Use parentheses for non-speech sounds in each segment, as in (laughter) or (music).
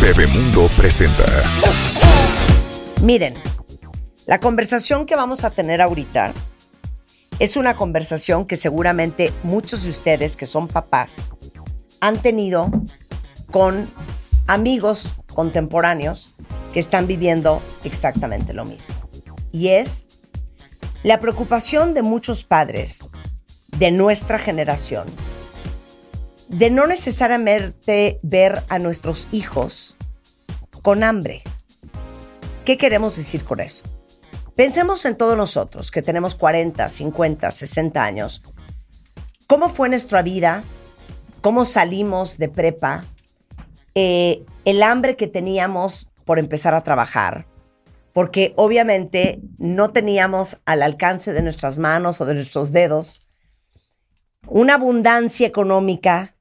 Bebemundo presenta. Miren, la conversación que vamos a tener ahorita es una conversación que seguramente muchos de ustedes que son papás han tenido con amigos contemporáneos que están viviendo exactamente lo mismo. Y es la preocupación de muchos padres de nuestra generación de no necesariamente ver a nuestros hijos con hambre. ¿Qué queremos decir con eso? Pensemos en todos nosotros que tenemos 40, 50, 60 años. ¿Cómo fue nuestra vida? ¿Cómo salimos de prepa? Eh, el hambre que teníamos por empezar a trabajar. Porque obviamente no teníamos al alcance de nuestras manos o de nuestros dedos una abundancia económica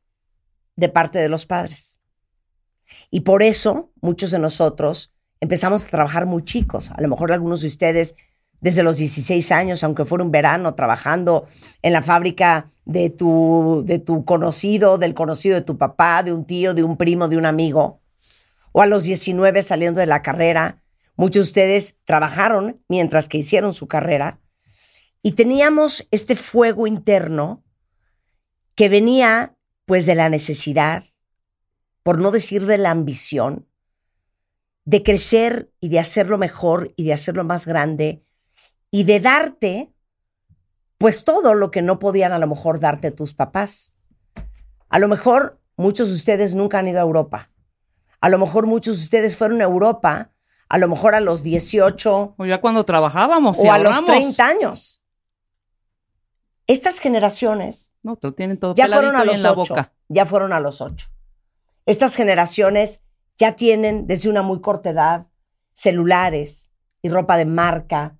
de parte de los padres. Y por eso muchos de nosotros empezamos a trabajar muy chicos. A lo mejor algunos de ustedes desde los 16 años, aunque fuera un verano, trabajando en la fábrica de tu, de tu conocido, del conocido de tu papá, de un tío, de un primo, de un amigo. O a los 19 saliendo de la carrera. Muchos de ustedes trabajaron mientras que hicieron su carrera. Y teníamos este fuego interno que venía pues de la necesidad, por no decir de la ambición, de crecer y de hacerlo mejor y de hacerlo más grande y de darte pues todo lo que no podían a lo mejor darte tus papás. A lo mejor muchos de ustedes nunca han ido a Europa. A lo mejor muchos de ustedes fueron a Europa, a lo mejor a los 18. O ya cuando trabajábamos. O a los 30 años. Estas generaciones no, te tienen todo ya fueron a los ocho, ya fueron a los ocho. Estas generaciones ya tienen desde una muy corta edad celulares y ropa de marca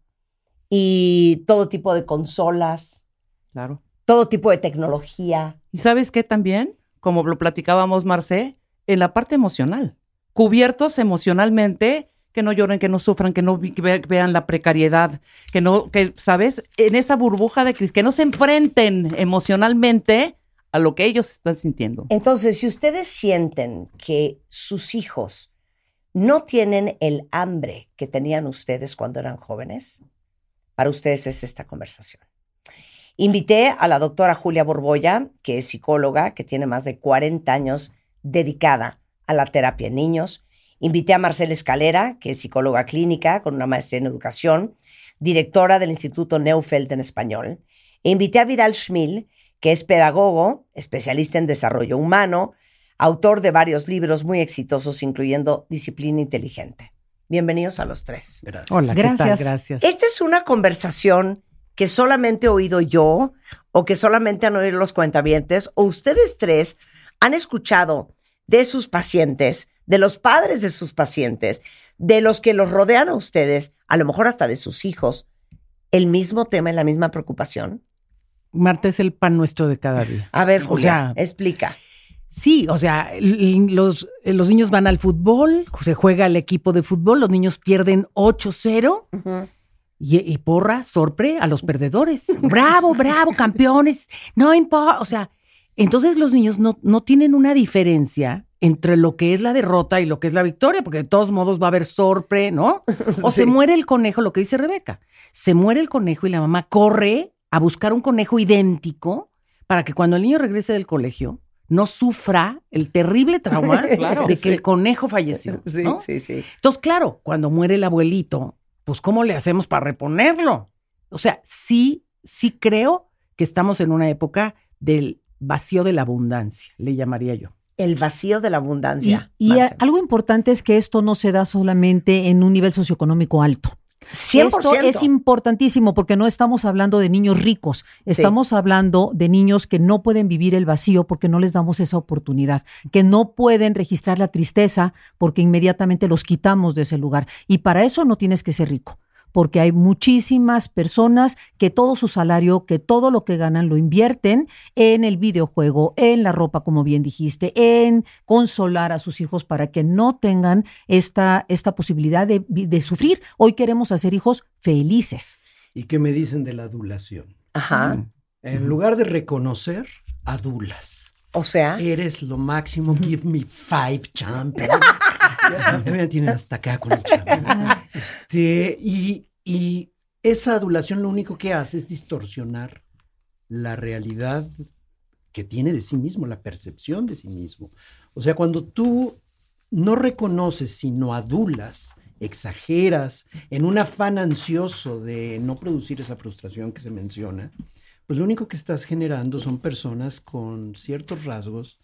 y todo tipo de consolas. Claro. Todo tipo de tecnología. ¿Y sabes qué también? Como lo platicábamos, Marcé, en la parte emocional. Cubiertos emocionalmente que no lloren, que no sufran, que no vean la precariedad, que no, que, ¿sabes? En esa burbuja de crisis, que no se enfrenten emocionalmente a lo que ellos están sintiendo. Entonces, si ustedes sienten que sus hijos no tienen el hambre que tenían ustedes cuando eran jóvenes, para ustedes es esta conversación. Invité a la doctora Julia Borboya, que es psicóloga, que tiene más de 40 años dedicada a la terapia en niños, Invité a Marcela Escalera, que es psicóloga clínica con una maestría en educación, directora del Instituto Neufeld en español. E invité a Vidal Schmil, que es pedagogo, especialista en desarrollo humano, autor de varios libros muy exitosos, incluyendo Disciplina Inteligente. Bienvenidos a los tres. Gracias. Hola, gracias. Gracias. Esta es una conversación que solamente he oído yo o que solamente han oído los cuentavientes o ustedes tres han escuchado de sus pacientes de los padres de sus pacientes, de los que los rodean a ustedes, a lo mejor hasta de sus hijos, el mismo tema y la misma preocupación? Marta es el pan nuestro de cada día. A ver, Julia, explica. Sí, o sea, los, los, niños van al fútbol, se juega el equipo de fútbol, los niños pierden 8-0 y, porra, sorpre a los perdedores. bravo, bravo, campeones, no importa, o sea, entonces los niños no, no tienen una diferencia entre lo que es la derrota y lo que es la victoria, porque de todos modos va a haber sorpre, ¿no? (laughs) O se muere el conejo, lo que dice Rebeca. Se muere el conejo y la mamá corre a buscar un conejo idéntico para que cuando el niño regrese del colegio no sufra el terrible trauma (laughs) de que el conejo falleció. (laughs) Sí, sí, sí. Entonces, claro, cuando muere el abuelito, pues ¿cómo le hacemos para reponerlo? O sea, sí, sí creo que estamos en una época del vacío de la abundancia, le llamaría yo el vacío de la abundancia. Y, algo importante es que esto no se da solamente en un nivel socioeconómico alto. 100%. Esto es importantísimo porque no estamos hablando de niños ricos, estamos hablando de niños que no pueden vivir el vacío porque no les damos esa oportunidad, que no pueden registrar la tristeza porque inmediatamente los quitamos de ese lugar. Y para eso no tienes que ser rico porque hay muchísimas personas que todo su salario, que todo lo que ganan lo invierten en el videojuego, en la ropa, como bien dijiste, en consolar a sus hijos para que no tengan esta, esta posibilidad de, de sufrir. Hoy queremos hacer hijos felices. ¿Y qué me dicen de la adulación? Ajá. En lugar de reconocer, adulas. O sea. Eres lo máximo. Give me five champions. (laughs) me tienen hasta acá con el chavo. Este, y, y esa adulación lo único que hace es distorsionar la realidad que tiene de sí mismo, la percepción de sí mismo. O sea, cuando tú no reconoces, sino adulas, exageras, en un afán ansioso de no producir esa frustración que se menciona, pues lo único que estás generando son personas con ciertos rasgos,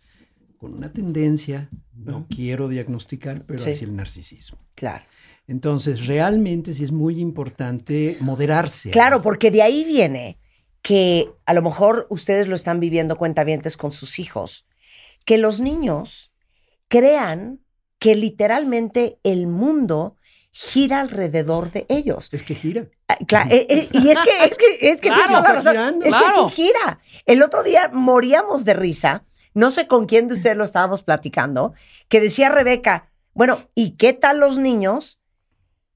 con una tendencia, no quiero diagnosticar, pero hacia el narcisismo. Claro. Entonces, realmente sí es muy importante moderarse. Claro, porque de ahí viene que a lo mejor ustedes lo están viviendo cuentavientes con sus hijos, que los niños crean que literalmente el mundo gira alrededor de ellos. Es que gira. Ah, eh, eh, y es que, es que, es que, es que sí gira. El otro día moríamos de risa, no sé con quién de ustedes lo estábamos platicando, que decía Rebeca, bueno, ¿y qué tal los niños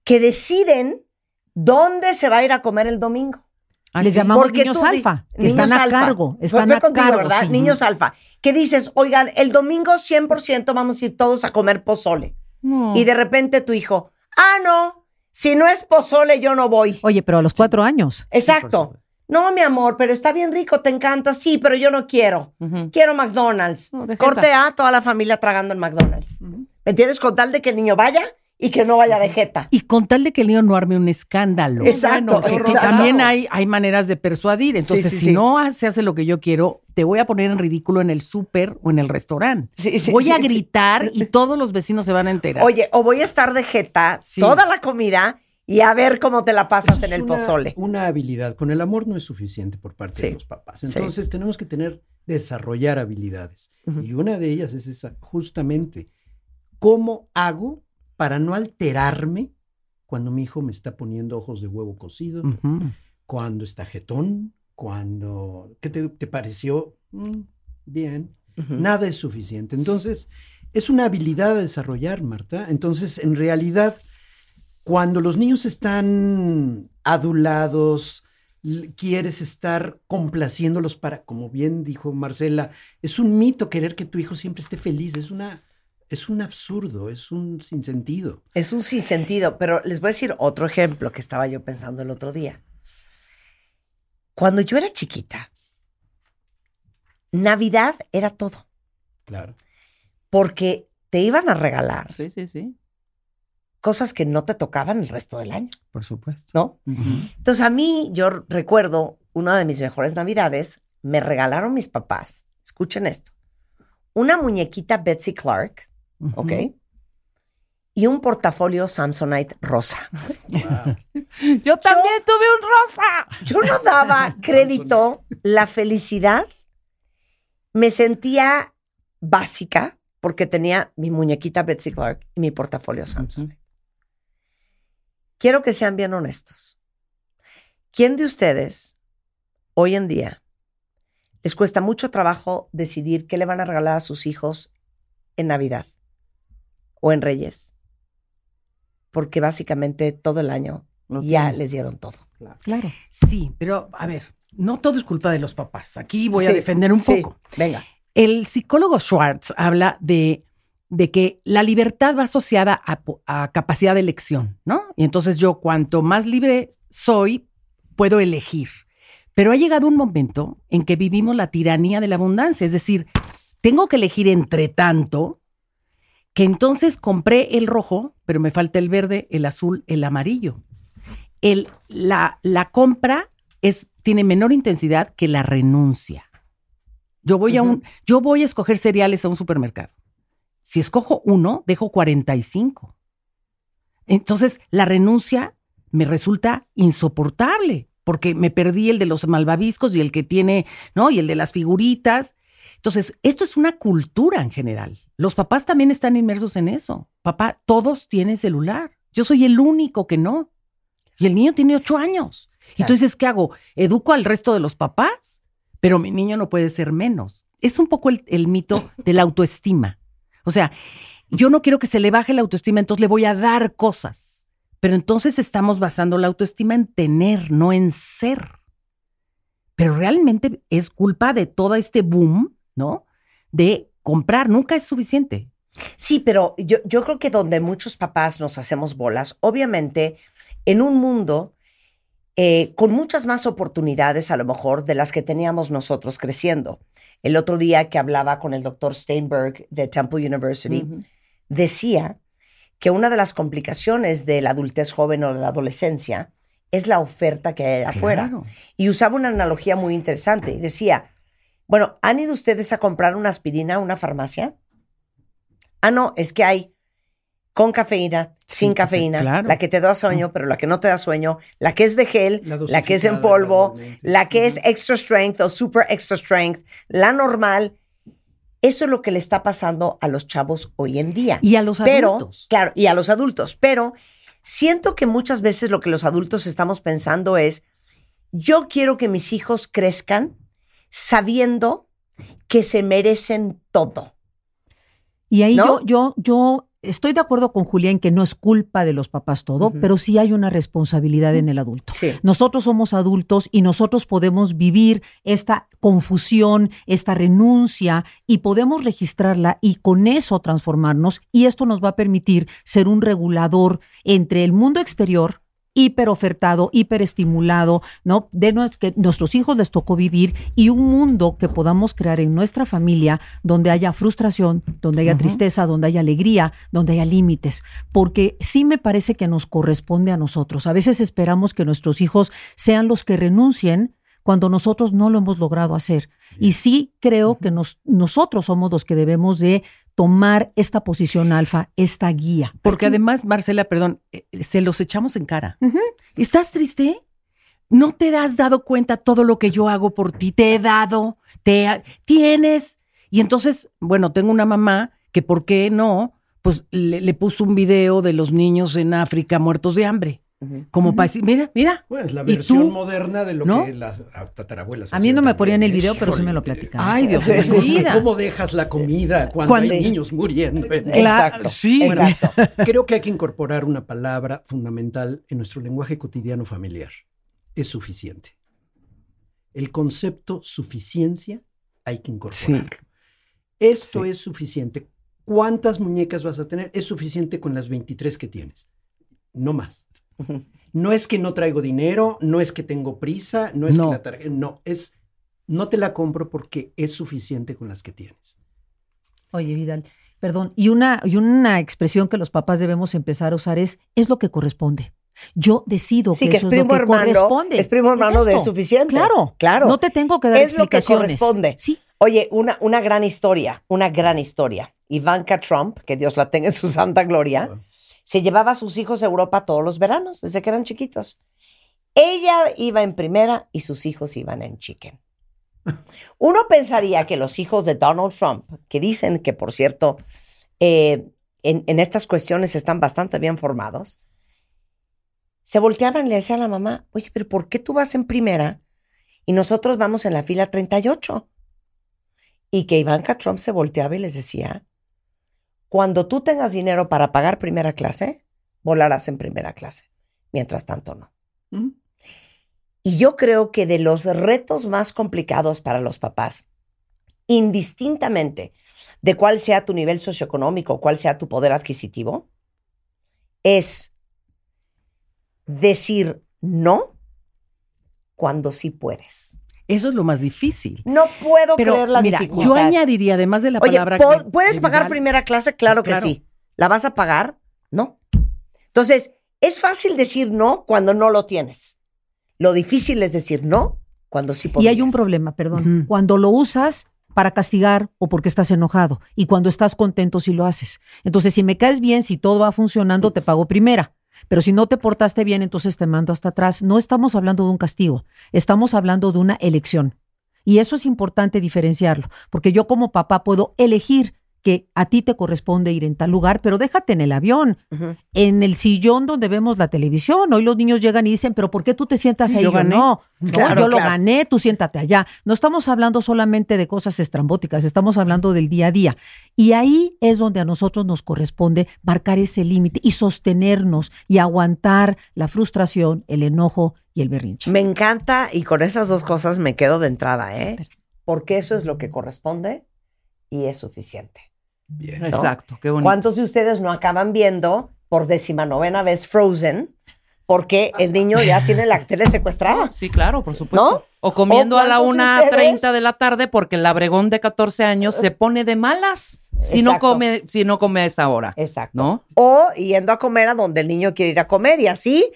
que deciden dónde se va a ir a comer el domingo? Ah, Les llamamos niños alfa, que están a cargo, están a cargo. ¿verdad? Niños alfa. Que dices, oigan, el domingo 100% vamos a ir todos a comer pozole. Y de repente tu hijo, Ah, no. Si no es pozole, yo no voy. Oye, pero a los cuatro años. Exacto. No, mi amor, pero está bien rico, te encanta, sí, pero yo no quiero. Quiero McDonald's. Corte A, toda la familia tragando en McDonald's. ¿Me entiendes? Con tal de que el niño vaya y que no vaya de jeta. Y con tal de que el niño no arme un escándalo. Exacto. también hay, hay maneras de persuadir. Entonces, si no se hace lo que yo quiero, te voy a poner en ridículo en el súper o en el restaurante. voy a gritar y (laughs) todos los vecinos se van a enterar. Oye, o voy a estar de jeta toda la comida y a ver cómo te la pasas en el pozole. Una habilidad. Con el amor no es suficiente por parte de los papás. Entonces, tenemos que tener, desarrollar habilidades. Y una de ellas es esa, justamente, ¿cómo hago para no alterarme cuando mi hijo me está poniendo ojos de huevo cocido, cuando está jetón, cuando... ¿Qué te, pareció? Mm, bien. Nada es suficiente. Entonces, es una habilidad a desarrollar, Marta. Entonces, en realidad, cuando los niños están adulados, quieres estar complaciéndolos para, como bien dijo Marcela, es un mito querer que tu hijo siempre esté feliz, es una es un absurdo, es un sinsentido. Es un sinsentido, pero les voy a decir otro ejemplo que estaba yo pensando el otro día. Cuando yo era chiquita, Navidad era todo. Claro. Porque te iban a regalar. Sí, sí, sí. Cosas que no te tocaban el resto del año. Por supuesto. ¿No? Entonces a mí, yo recuerdo una de mis mejores Navidades, me regalaron mis papás, escuchen esto, una muñequita Betsy Clark ¿ok? Y un portafolio Samsonite rosa. Yo también tuve un rosa. Yo no daba (laughs) crédito, la felicidad. Me sentía básica porque tenía mi muñequita Betsy Clark y mi portafolio Samsonite. Quiero que sean bien honestos. ¿Quién de ustedes hoy en día les cuesta mucho trabajo decidir qué le van a regalar a sus hijos en Navidad? O en Reyes. Porque básicamente todo el año ya les dieron todo. Claro. Sí, pero a ver, no todo es culpa de los papás. Aquí voy a defender un poco. Venga. El psicólogo Schwartz habla de, de que la libertad va asociada a, a, capacidad de elección, ¿no? Y entonces yo cuanto más libre soy, puedo elegir. Pero ha llegado un momento en que vivimos la tiranía de la abundancia, es decir, tengo que elegir entre tanto que entonces compré el rojo, pero me falta el verde, el azul, el amarillo. El, la, la compra es, tiene menor intensidad que la renuncia. Yo voy, a un, yo voy a escoger cereales a un supermercado. Si escojo uno, dejo 45. Entonces, la renuncia me resulta insoportable porque me perdí el de los malvaviscos y el que tiene, ¿no? Y el de las figuritas. Entonces, esto es una cultura en general. Los papás también están inmersos en eso. Papá, todos tienen celular. Yo soy el único que no. Y el niño tiene ocho años. Entonces, ¿qué hago? ¿Educo al resto de los papás? Pero mi niño no puede ser menos. Es un poco el, el mito de la autoestima. O sea, yo no quiero que se le baje la autoestima, entonces le voy a dar cosas. Pero entonces estamos basando la autoestima en tener, no en ser. Pero realmente es culpa de todo este boom, ¿no? De comprar, nunca es suficiente. Sí, pero yo, yo creo que donde muchos papás nos hacemos bolas, obviamente en un mundo eh, con muchas más oportunidades a lo mejor de las que teníamos nosotros creciendo. El otro día que hablaba con el doctor Steinberg de Temple University, decía que una de las complicaciones de la adultez joven o de la adolescencia es la oferta que hay afuera. Y usaba una analogía muy interesante y decía, bueno, ¿han ido ustedes a comprar una aspirina a una farmacia? Ah, no, es que hay con cafeína, sin cafeína, la que te da sueño, pero la que no te da sueño, la que es de gel, la, que es en polvo, la que es extra strength o super extra strength, la normal. Eso es lo que le está pasando a los chavos hoy en día. Y a los adultos. Claro, y a los adultos. Pero siento que muchas veces lo que los adultos estamos pensando es, yo quiero que mis hijos crezcan sabiendo que se merecen todo. Y ahí yo, yo, yo estoy de acuerdo con Julián que no es culpa de los papás todo, pero sí hay una responsabilidad en el adulto. Nosotros somos adultos y nosotros podemos vivir esta confusión, esta renuncia y podemos registrarla y con eso transformarnos y esto nos va a permitir ser un regulador entre el mundo exterior hiper ofertado, hiper estimulado, ¿no? De que nuestros hijos les tocó vivir y un mundo que podamos crear en nuestra familia donde haya frustración, donde haya tristeza, donde haya alegría, donde haya límites, porque sí me parece que nos corresponde a nosotros. A veces esperamos que nuestros hijos sean los que renuncien cuando nosotros no lo hemos logrado hacer. Y sí creo que nos, nosotros somos los que debemos de tomar esta posición alfa, esta guía. Porque además, Marcela, perdón, eh, se los echamos en cara. ¿Estás triste? ¿No te has dado cuenta todo lo que yo hago por ti? Te he dado, te tienes. Y entonces, bueno, tengo una mamá que, ¿por qué no? Pues le, le puso un video de los niños en África muertos de hambre. Como para decir, mira, mira. Bueno, es la versión moderna de lo que las tatarabuelas A mí no me ponían el video, pero sí me lo platicaban. Ay, Dios mío. ¿Cómo dejas la comida cuando, hay niños muriendo? Exacto. Sí. Exacto. (laughs) Creo que hay que incorporar una palabra fundamental en nuestro lenguaje cotidiano familiar. Es suficiente. El concepto suficiencia hay que incorporarlo. Esto es suficiente. ¿Cuántas muñecas vas a tener? Es suficiente con las 23 que tienes. No más. No es que no traigo dinero, no es que tengo prisa, no es que la tarjeta, no, es, no te la compro porque es suficiente con las que tienes. Oye, Vidal, perdón, y una, y una expresión que los papás debemos empezar a usar es, es lo que corresponde. Yo decido que, es, primo lo que corresponde. Es primo hermano de suficiente. Claro, claro. No te tengo que dar Es lo que corresponde. Sí. Oye, una, una gran historia, una gran historia. Ivanka Trump, que Dios la tenga en su santa gloria, se llevaba a sus hijos a Europa todos los veranos, desde que eran chiquitos. Ella iba en primera y sus hijos iban en chicken. (laughs) Uno pensaría que los hijos de Donald Trump, que dicen que, por cierto, eh, en, estas cuestiones están bastante bien formados, se volteaban y le decían a la mamá, oye, pero ¿por qué tú vas en primera y nosotros vamos en la fila 38? Y que Ivanka Trump se volteaba y les decía, cuando tú tengas dinero para pagar primera clase, volarás en primera clase. Mientras tanto, no. Y yo creo que de los retos más complicados para los papás, indistintamente de cuál sea tu nivel socioeconómico, cuál sea tu poder adquisitivo, es decir no cuando sí puedes. Eso es lo más difícil. No puedo creer la dificultad. Yo añadiría, además de la palabra. ¿Puedes pagar primera clase? Claro que sí. ¿La vas a pagar? No. Entonces, es fácil decir no cuando no lo tienes. Lo difícil es decir no cuando sí podrías. Y hay un problema, perdón. Cuando lo usas para castigar o porque estás enojado. Y cuando estás contento si lo haces. Entonces, si me caes bien, si todo va funcionando, te pago primera. Pero si no te portaste bien, entonces te mando hasta atrás. No estamos hablando de un castigo, estamos hablando de una elección. Y eso es importante diferenciarlo, porque yo como papá puedo elegir que a ti te corresponde ir en tal lugar, pero déjate en el avión, en el sillón donde vemos la televisión. Hoy los niños llegan y dicen, pero ¿por qué tú te sientas ahí? Yo, no, yo lo gané, tú siéntate allá. No estamos hablando solamente de cosas estrambóticas, estamos hablando del día a día. Y ahí es donde a nosotros nos corresponde marcar ese límite y sostenernos y aguantar la frustración, el enojo y el berrinche. Me encanta y con esas dos cosas me quedo de entrada, ¿eh? Porque eso es lo que corresponde y es suficiente. Bien. Exacto, qué bonito. ¿Cuántos de ustedes no acaban viendo por decimanovena vez Frozen? Porque el niño ya tiene la tele secuestrada. Sí, claro, por supuesto. O comiendo a la 1.30 de la tarde porque el labregón de 14 años se pone de malas si no come si no come a esa hora. Exacto. ¿no? O yendo a comer a donde el niño quiere ir a comer y así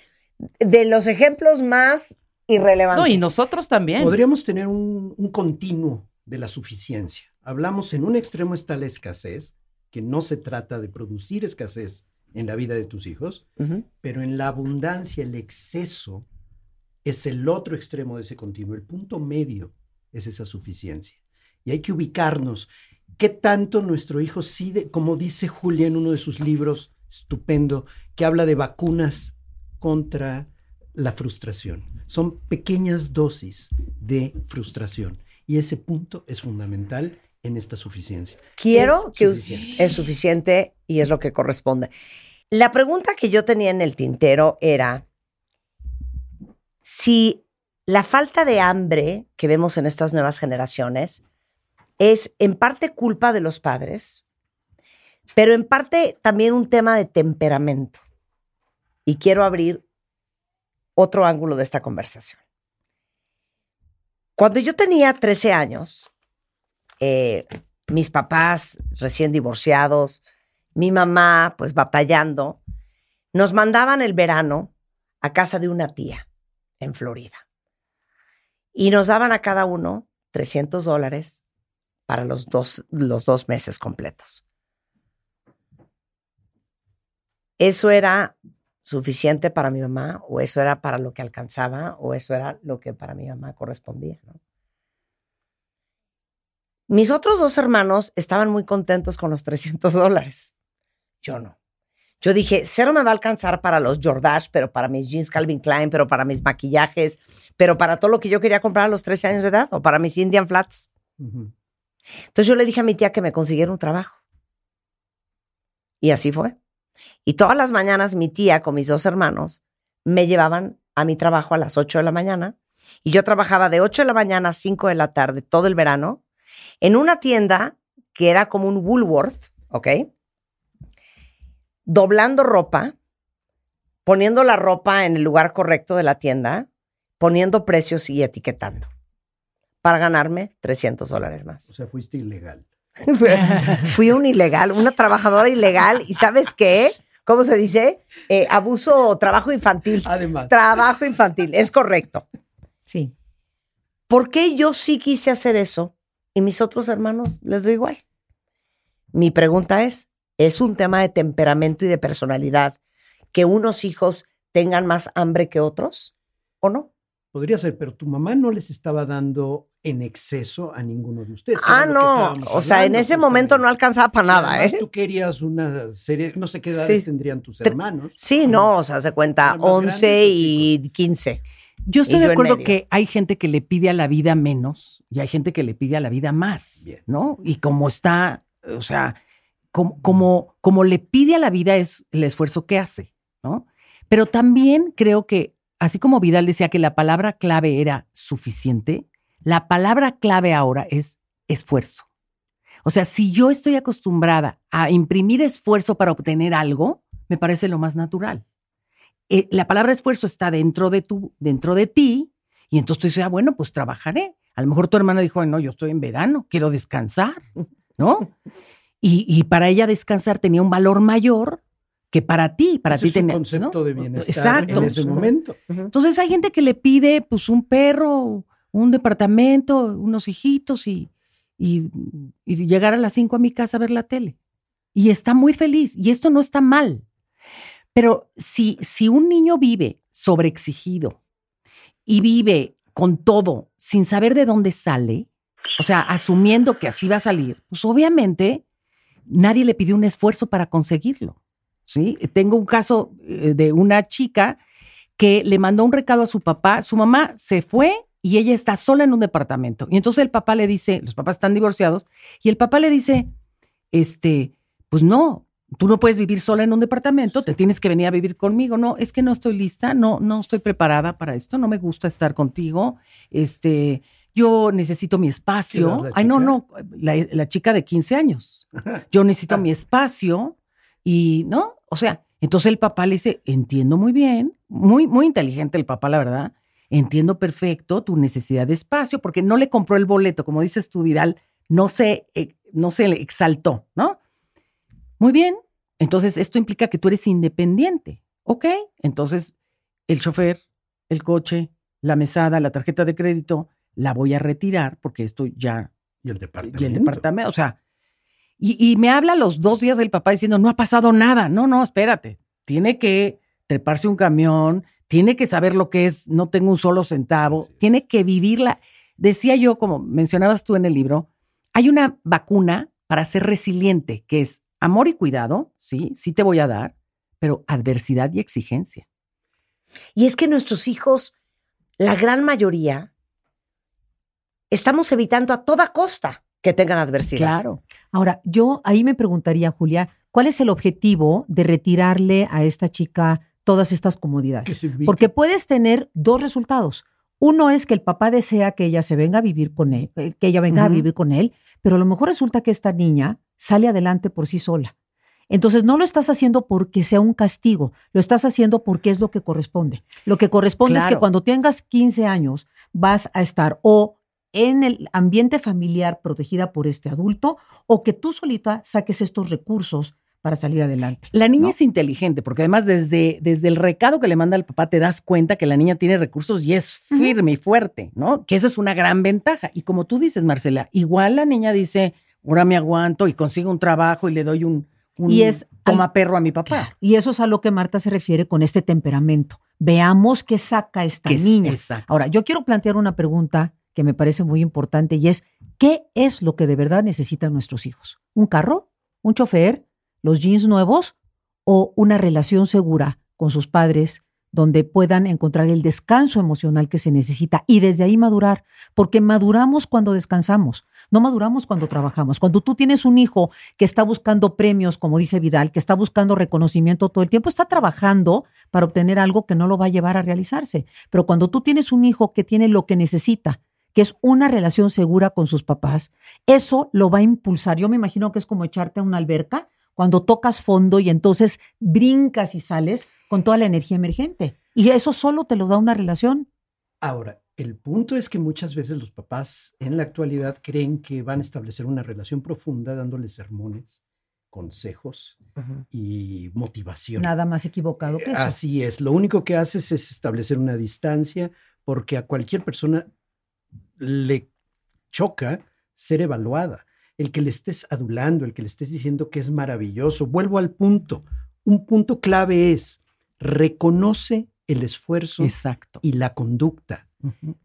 de los ejemplos más irrelevantes. No, y nosotros también. Podríamos tener un, un continuo de la suficiencia. Hablamos en un extremo está la escasez, que no se trata de producir escasez en la vida de tus hijos, pero en la abundancia, el exceso es el otro extremo de ese continuo. El punto medio es esa suficiencia. Y hay que ubicarnos. ¿Qué tanto nuestro hijo sí, como dice Julia en uno de sus libros estupendo, que habla de vacunas contra la frustración? Son pequeñas dosis de frustración. Y ese punto es fundamental en esta suficiencia. Quiero que es suficiente y es lo que corresponde. La pregunta que yo tenía en el tintero era si la falta de hambre que vemos en estas nuevas generaciones es en parte culpa de los padres, pero en parte también un tema de temperamento. Y quiero abrir otro ángulo de esta conversación. Cuando yo tenía 13 años, eh, mis papás recién divorciados, mi mamá pues batallando, nos mandaban el verano a casa de una tía en Florida. Y nos daban a cada uno 300 dólares para los dos, los dos meses completos. Eso era suficiente para mi mamá o eso era para lo que alcanzaba o eso era lo que para mi mamá correspondía. Mis otros dos hermanos estaban muy contentos con los 300 dólares. Yo no. Yo dije, cero me va a alcanzar para los Jordache, pero para mis jeans Calvin Klein, pero para mis maquillajes, pero para todo lo que yo quería comprar a los 13 años de edad o para mis Indian Flats. Entonces yo le dije a mi tía que me consiguiera un trabajo. Y así fue. Y todas las mañanas mi tía con mis dos hermanos me llevaban a mi trabajo a las 8 de la mañana y yo trabajaba de 8 de la mañana a 5 de la tarde todo el verano en una tienda que era como un Woolworth, ¿ok? Doblando ropa, poniendo la ropa en el lugar correcto de la tienda, poniendo precios y etiquetando para ganarme 300 dólares más. O sea, fuiste ilegal. (laughs) Fui un ilegal, una trabajadora ilegal y ¿sabes qué? ¿Cómo se dice? Eh, abuso, trabajo infantil. Además. Trabajo infantil, es correcto. Sí. ¿Por qué yo sí quise hacer eso y mis otros hermanos les doy igual? Mi pregunta es, ¿es un tema de temperamento y de personalidad que unos hijos tengan más hambre que otros o no? Podría ser, pero tu mamá no les estaba dando en exceso a ninguno de ustedes. Ah, no. O sea, en ese momento no alcanzaba para nada, ¿eh? Tú querías una serie, no sé qué edades tendrían tus hermanos. Sí, no, o sea, se cuenta 11 y 15. Yo estoy de acuerdo que hay gente que le pide a la vida menos y hay gente que le pide a la vida más, ¿no? Y como está, o sea, como, como, como le pide a la vida es el esfuerzo que hace, ¿no? Pero también creo que así como Vidal decía que la palabra clave era suficiente, la palabra clave ahora es esfuerzo. O sea, si yo estoy acostumbrada a imprimir esfuerzo para obtener algo, me parece lo más natural. Eh, la palabra esfuerzo está dentro de, tu, dentro de ti y entonces tú dices, ah, bueno, pues trabajaré. A lo mejor tu hermana dijo, no, yo estoy en verano, quiero descansar, ¿no? Y, y para ella descansar tenía un valor mayor que para ti, para ti tenía un concepto de bienestar en ese momento. Entonces hay gente que le pide pues un perro, un departamento, unos hijitos y, y, llegar a las cinco a mi casa a ver la tele. Y está muy feliz y esto no está mal. Pero si, si un niño vive sobreexigido y vive con todo sin saber de dónde sale, o sea, asumiendo que así va a salir, pues obviamente nadie le pidió un esfuerzo para conseguirlo. ¿sí? Tengo un caso eh, de una chica que le mandó un recado a su papá, su mamá se fue y ella está sola en un departamento. Y entonces el papá le dice, los papás están divorciados, y el papá le dice, este, pues no, tú no puedes vivir sola en un departamento, te tienes que venir a vivir conmigo. No, es que no estoy lista, no, no estoy preparada para esto, no me gusta estar contigo. Este, yo necesito mi espacio. Ay, no, no, la, chica de 15 años. Yo necesito mi espacio y, ¿no? O sea, entonces el papá le dice, entiendo muy bien, muy, muy inteligente el papá, la verdad, entiendo perfecto tu necesidad de espacio, porque no le compró el boleto, como dices tú, Vidal, no se, eh, no se le exaltó, ¿no? Muy bien, entonces esto implica que tú eres independiente, ¿ok? Entonces el chofer, el coche, la mesada, la tarjeta de crédito, la voy a retirar porque esto ya... Y el departamento. Y el departamento, o sea, y, me habla los dos días del papá diciendo, no ha pasado nada. No, no, espérate. Tiene que treparse un camión, tiene que saber lo que es, no tengo un solo centavo, tiene que vivirla. Decía yo, como mencionabas tú en el libro, hay una vacuna para ser resiliente, que es amor y cuidado, sí, sí te voy a dar, pero adversidad y exigencia. Y es que nuestros hijos, la gran mayoría, estamos evitando a toda costa que tengan adversidad. Claro. Ahora, yo ahí me preguntaría, Julia, ¿cuál es el objetivo de retirarle a esta chica todas estas comodidades? Porque puedes tener dos resultados. Uno es que el papá desea que ella se venga a vivir con él, eh, que ella venga a vivir con él, pero a lo mejor resulta que esta niña sale adelante por sí sola. Entonces no lo estás haciendo porque sea un castigo, lo estás haciendo porque es lo que corresponde. Lo que corresponde es que cuando tengas 15 años vas a estar o en el ambiente familiar protegida por este adulto o que tú solita saques estos recursos para salir adelante. La niña es inteligente, porque además desde, desde el recado que le manda el papá te das cuenta que la niña tiene recursos y es firme y fuerte, ¿no? Que eso es una gran ventaja. Y como tú dices, Marcela, igual la niña dice, ahora me aguanto y consigo un trabajo y le doy un, y es toma perro a mi papá. Y eso es a lo que Marta se refiere con este temperamento. Veamos qué saca esta niña. Ahora, yo quiero plantear una pregunta que me parece muy importante y es, ¿qué es lo que de verdad necesitan nuestros hijos? ¿Un carro? ¿Un chofer? ¿Los jeans nuevos? ¿O una relación segura con sus padres donde puedan encontrar el descanso emocional que se necesita y desde ahí madurar? Porque maduramos cuando descansamos. No maduramos cuando trabajamos. Cuando tú tienes un hijo que está buscando premios, como dice Vidal, que está buscando reconocimiento todo el tiempo, está trabajando para obtener algo que no lo va a llevar a realizarse. Pero cuando tú tienes un hijo que tiene lo que necesita, que es una relación segura con sus papás, eso lo va a impulsar. Yo me imagino que es como echarte a una alberca cuando tocas fondo y entonces brincas y sales con toda la energía emergente. Y eso solo te lo da una relación. Ahora, el punto es que muchas veces los papás en la actualidad creen que van a establecer una relación profunda dándoles sermones, consejos y motivación. Nada más equivocado que eso. Así es. Lo único que haces es establecer una distancia porque a cualquier persona le choca ser evaluada. El que le estés adulando, el que le estés diciendo que es maravilloso. Vuelvo al punto. Un punto clave es reconoce el esfuerzo Exacto. y la conducta,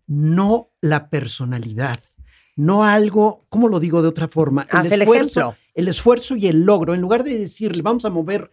no la personalidad, no algo, ¿cómo lo digo de otra forma? El esfuerzo, el, esfuerzo y el logro. En lugar de decirle, vamos a mover,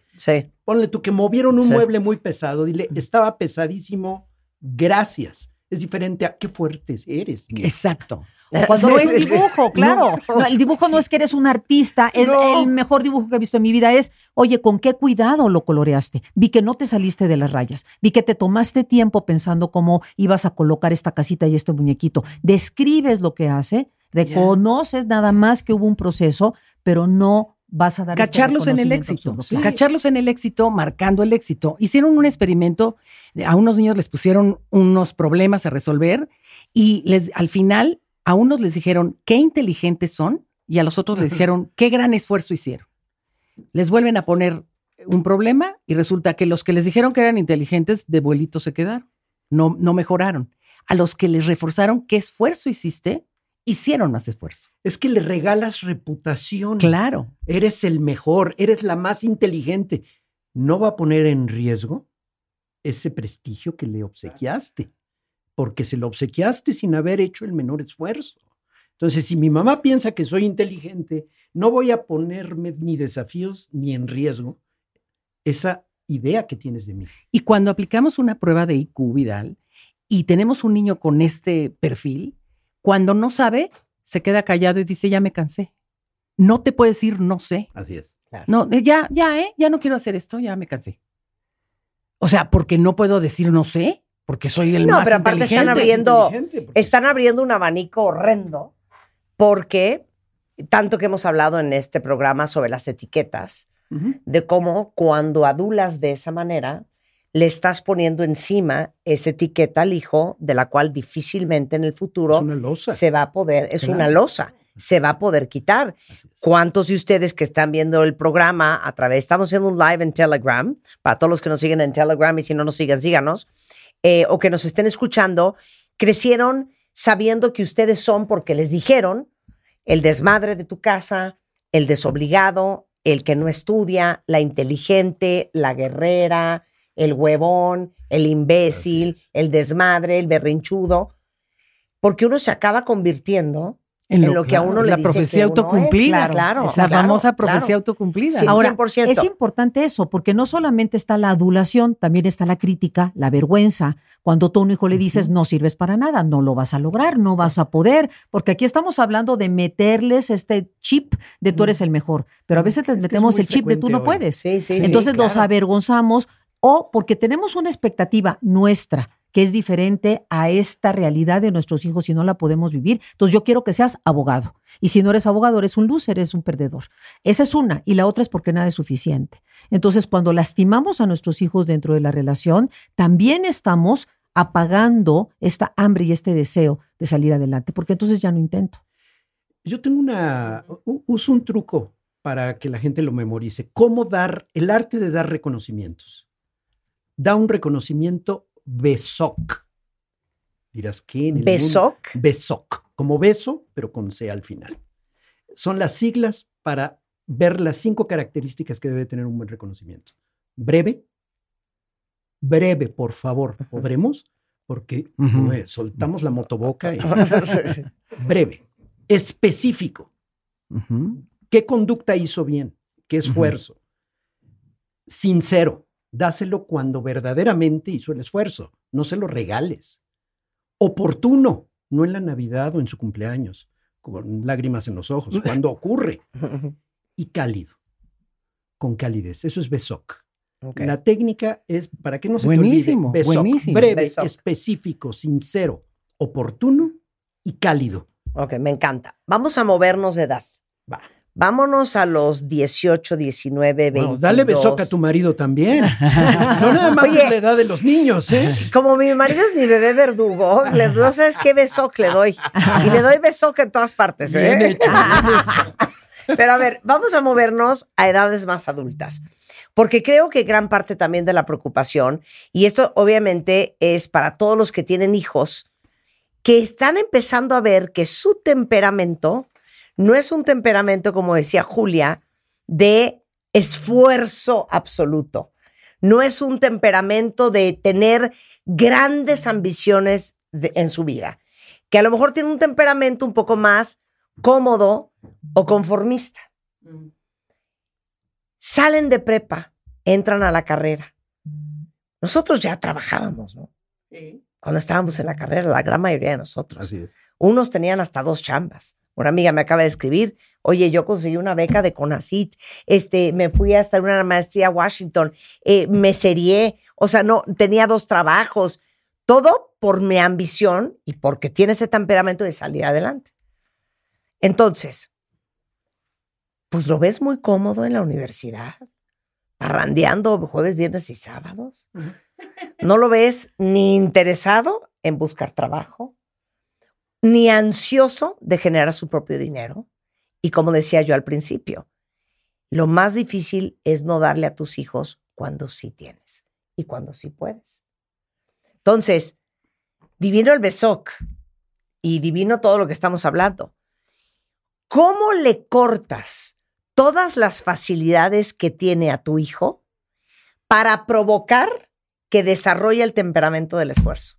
ponle tú que movieron un mueble muy pesado, dile, estaba pesadísimo, gracias es diferente a qué fuertes eres. Exacto. (laughs) Cuando no es dibujo, (laughs) claro. el dibujo no es que eres un artista, es el mejor dibujo que he visto en mi vida. Es, oye, con qué cuidado lo coloreaste. Vi que no te saliste de las rayas. Vi que te tomaste tiempo pensando cómo ibas a colocar esta casita y este muñequito. Describes lo que hace, reconoces nada más que hubo un proceso, pero no vas a dar este cacharlos en el éxito, cacharlos en el éxito, marcando el éxito. Hicieron un experimento, a unos niños les pusieron unos problemas a resolver y les al final a unos les dijeron qué inteligentes son y a los otros les dijeron qué gran esfuerzo hicieron. Les vuelven a poner un problema y resulta que los que les dijeron que eran inteligentes de vuelito se quedaron, no no mejoraron. A los que les reforzaron qué esfuerzo hiciste, hicieron más esfuerzo. Es que le regalas reputación. Claro. Eres el mejor, eres la más inteligente. ¿No va a poner en riesgo ese prestigio que le obsequiaste? Porque se lo obsequiaste sin haber hecho el menor esfuerzo. Entonces, si mi mamá piensa que soy inteligente, no voy a ponerme ni desafíos ni en riesgo esa idea que tienes de mí. Y cuando aplicamos una prueba de IQ, Vidal, y tenemos un niño con este perfil, cuando no sabe, se queda callado y dice, ya me cansé. No te puedes decir, no sé. Así es. No, eh, ya, ya, ¿eh? Ya no quiero hacer esto, ya me cansé. O sea, porque no puedo decir no sé. porque soy el no, pero aparte están abriendo, están abriendo un abanico horrendo porque tanto que hemos hablado en este programa sobre las etiquetas, de cómo cuando adulas de esa manera, le estás poniendo encima esa etiqueta al hijo de la cual difícilmente en el futuro se va a poder, es una losa, se va a poder quitar. ¿Cuántos de ustedes que están viendo el programa a través, estamos haciendo un live en Telegram, para todos los que nos siguen en Telegram y si no nos siguen, síganos, eh, o que nos estén escuchando, crecieron sabiendo que ustedes son porque les dijeron el desmadre de tu casa, el desobligado, el que no estudia, la inteligente, la guerrera, el huevón, el imbécil, el desmadre, el berrinchudo, porque uno se acaba convirtiendo en lo, que a uno le la profecía autocumplida. claro, la famosa profecía autocumplida. Ahora, es importante eso, porque no solamente está la adulación, también está la crítica, la vergüenza. Cuando tú a un hijo le dices, no sirves para nada, no lo vas a lograr, no vas a poder, porque aquí estamos hablando de meterles este chip de tú eres el mejor, pero a veces les metemos el chip de tú no puedes. Entonces nos avergonzamos o porque tenemos una expectativa nuestra que es diferente a esta realidad de nuestros hijos y no la podemos vivir. Entonces yo quiero que seas abogado. Y si no eres abogado, eres un loser, eres un perdedor. Esa es una. Y la otra es porque nada es suficiente. Entonces cuando lastimamos a nuestros hijos dentro de la relación, también estamos apagando esta hambre y este deseo de salir adelante, porque entonces ya no intento. Yo tengo una, uso un truco para que la gente lo memorice. ¿Cómo dar, el arte de dar reconocimientos? Da un reconocimiento BESOC. Dirás, ¿qué en el ¿BESOC? BESOC, como beso, pero con C al final. Son las siglas para ver las cinco características que debe tener un buen reconocimiento. Breve, breve, por favor, ¿podremos? Porque soltamos la motoboca. Y... (laughs) breve, específico. ¿Qué conducta hizo bien? ¿Qué esfuerzo? Sincero dáselo cuando verdaderamente hizo el esfuerzo, no se lo regales. Oportuno, no en la Navidad o en su cumpleaños, con lágrimas en los ojos, (laughs) cuando ocurre. (laughs) Y cálido, con calidez, eso es Besoc. La técnica es, para que no se buenísimo, te olvide, Besoc, breve, específico, sincero, oportuno y cálido. Ok, me encanta. Vamos a movernos de edad. Va. Vámonos a los 18, 19, 20. dale besoca a tu marido también. no nada más es la edad de los niños, ¿eh? (laughs) Como mi marido es mi bebé verdugo, le, no sabes qué besoc le doy. Y le doy besoca en todas partes, ¿eh? Pero a ver, vamos a movernos a edades más adultas. Porque creo que gran parte también de la preocupación, y esto obviamente es para todos los que tienen hijos, que están empezando a ver que su temperamento no es un temperamento, como decía Julia, de esfuerzo absoluto. No es un temperamento de tener grandes ambiciones en su vida. Que a lo mejor tiene un temperamento un poco más cómodo o conformista. Salen de prepa, entran a la carrera. Nosotros ya trabajábamos, ¿no? Cuando estábamos en la carrera, la gran mayoría de nosotros. Unos tenían hasta dos chambas. Una amiga me acaba de escribir, oye, yo conseguí una beca de CONACIT, este, me fui a estar una maestría a Washington, eh, me serié, o sea, no, tenía dos trabajos, todo por mi ambición y porque tiene ese temperamento de salir adelante. Entonces, pues lo ves muy cómodo en la universidad, parrandeando jueves, viernes y sábados. No lo ves ni interesado en buscar trabajo, ni ansioso de generar su propio dinero. Y como decía yo al principio, lo más difícil es no darle a tus hijos cuando sí tienes y cuando sí puedes. Entonces, divino el besoc y divino todo lo que estamos hablando. ¿Cómo le cortas todas las facilidades que tiene a tu hijo para provocar que desarrolle el temperamento del esfuerzo?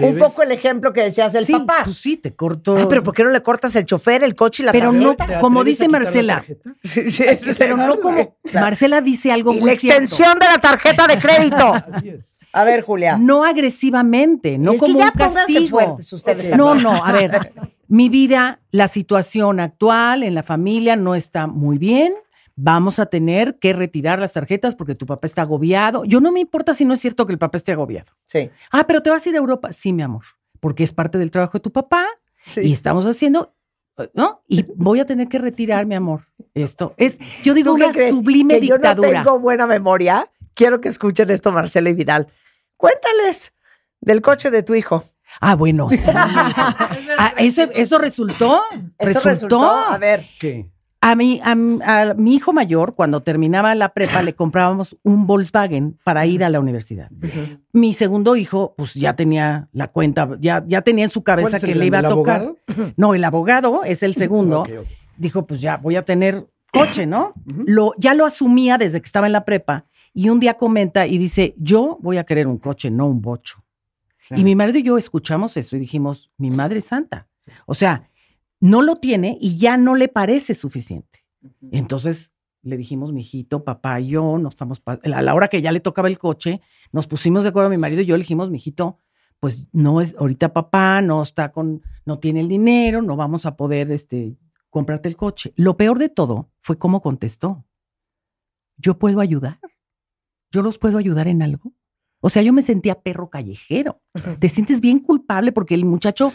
Un poco el ejemplo que decías del papá. Pues sí, te corto. Ah, pero ¿por qué no le cortas el chofer, el coche y la pero no, como dice Marcela. (laughs) Sí, sí, pero no como Marcela dice algo y La extensión de la tarjeta de crédito. (laughs) Así es. A ver, Julia. No agresivamente, no como un castigo. ustedes No, no, a ver. mi vida, la situación actual en la familia no está muy bien, vamos a tener que retirar las tarjetas porque tu papá está agobiado. Yo no me importa si no es cierto que el papá esté agobiado. Sí. Ah, pero te vas a ir a Europa. Sí, mi amor, porque es parte del trabajo de tu papá y estamos haciendo, ¿no? Y (laughs) voy a tener que retirar, mi amor. Esto es, yo digo, una sublime dictadura. Yo no tengo buena memoria. Quiero que escuchen esto, Marcela y Vidal. Cuéntales del coche de tu hijo. Ah, bueno, sí. (laughs) Ah, eso, eso, resultó. Eso resultó. A ver. ¿Qué? A mi, a, mi hijo mayor, cuando terminaba la prepa, le comprábamos un Volkswagen para ir a la universidad. Mi segundo hijo, pues ya tenía la cuenta, ya, ya tenía en su cabeza que le iba a tocar. (clears throat) No, el abogado es el segundo. Dijo, pues ya voy a tener coche, ¿no? lo, ya lo asumía desde que estaba en la prepa. Y un día comenta y dice, yo voy a querer un coche, no un bocho. Y mi marido y yo escuchamos eso y dijimos, mi madre santa. O sea, no lo tiene y ya no le parece suficiente. Entonces le dijimos, mi hijito, papá y yo, no estamos, a la hora que ya le tocaba el coche, nos pusimos de acuerdo, mi marido y yo le dijimos, mi hijito, pues no es, ahorita papá no está con, no tiene el dinero, no vamos a poder, este, comprarte el coche. Lo peor de todo fue cómo contestó. Yo puedo ayudar. Yo los puedo ayudar en algo. O sea, yo me sentía perro callejero. Te sientes bien culpable porque el muchacho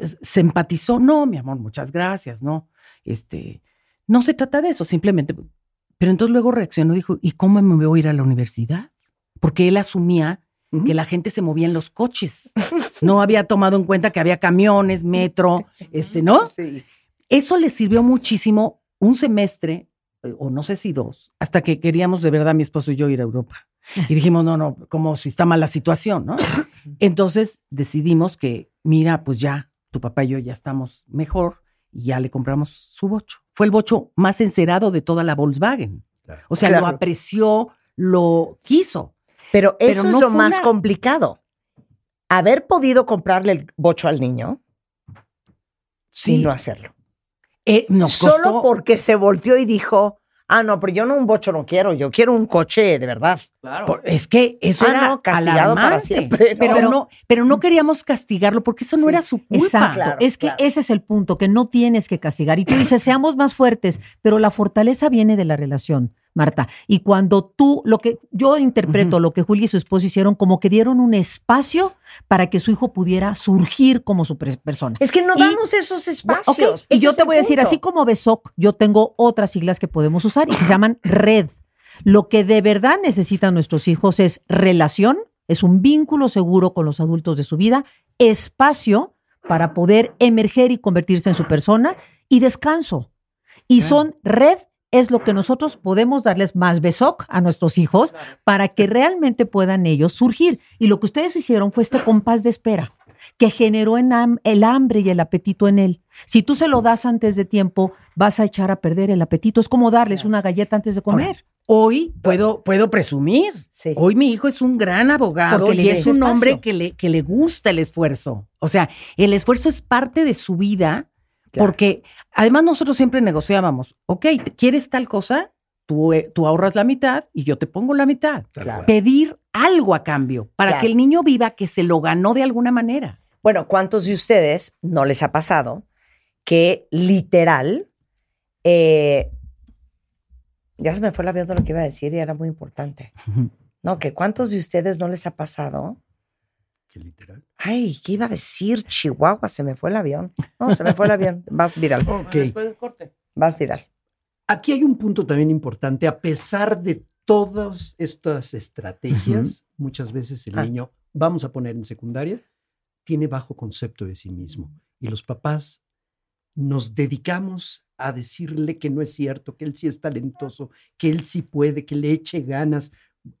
se empatizó. No, mi amor, muchas gracias, no. Este, no se trata de eso, simplemente. Pero entonces luego reaccionó y dijo, ¿y cómo me voy a ir a la universidad? Porque él asumía que la gente se movía en los coches. No había tomado en cuenta que había camiones, metro, este, ¿no? Sí. Eso le sirvió muchísimo un semestre, eh, o no sé si dos, hasta que queríamos de verdad mi esposo y yo ir a Europa. Y dijimos, no, no, como si está mal la situación, ¿no? (coughs) Entonces decidimos que, mira, pues ya, tu papá y yo ya estamos mejor y ya le compramos su bocho. Fue el bocho más encerado de toda la Volkswagen. O sea, lo apreció, lo quiso. Pero eso es lo más complicado. Haber podido comprarle el bocho al niño sin no hacerlo. Eh, Solo porque se volteó y dijo, Ah, no, pero yo no un bocho no quiero, yo quiero un coche de verdad. Claro. Es que eso ah, era no, castigado para siempre. Pero, no, pero no queríamos castigarlo porque eso no era su culpa. Exacto. es que ese es el punto, que no tienes que castigar. Y tú dices, (clears throat) seamos más fuertes, pero la fortaleza viene de la relación. Marta. Y cuando tú, lo que yo interpreto, lo que Julia y su esposo hicieron, como que dieron un espacio para que su hijo pudiera surgir como su persona. Es que no damos esos espacios. Y yo te voy a decir, así como BESOC, yo tengo otras siglas que podemos usar y que se llaman red. Lo que de verdad necesitan nuestros hijos es relación, es un vínculo seguro con los adultos de su vida, espacio para poder emerger y convertirse en su persona y descanso. Y son red es lo que nosotros podemos darles más besoc a nuestros hijos para que realmente puedan ellos surgir. Y lo que ustedes hicieron fue este compás de espera que generó en el hambre y el apetito en él. Si tú se lo das antes de tiempo, vas a echar a perder el apetito. Es como darles una galleta antes de comer. Hoy puedo, puedo presumir. Hoy mi hijo es un gran abogado y es un hombre que le, que le gusta el esfuerzo. O sea, el esfuerzo es parte de su vida porque además nosotros siempre negociábamos, ok, ¿quieres tal cosa? Tú, eh, tú ahorras la mitad y yo te pongo la mitad. Pedir algo a cambio para que el niño viva que se lo ganó de alguna manera. Bueno, ¿cuántos de ustedes no les ha pasado que literal, eh, ya se me fue la avión de lo que iba a decir y era muy importante. No, que cuántos de ustedes no les ha pasado literal. Ay, ¿qué iba a decir? Chihuahua, se me fue el avión. No, se me fue el avión. (laughs) Vas, Vidal. Ok. Vas, Vidal. Aquí hay un punto también importante. A pesar de todas estas estrategias, muchas veces el ah. niño, vamos a poner en secundaria, tiene bajo concepto de sí mismo. Y los papás nos dedicamos a decirle que no es cierto, que él sí es talentoso, que él sí puede, que le eche ganas,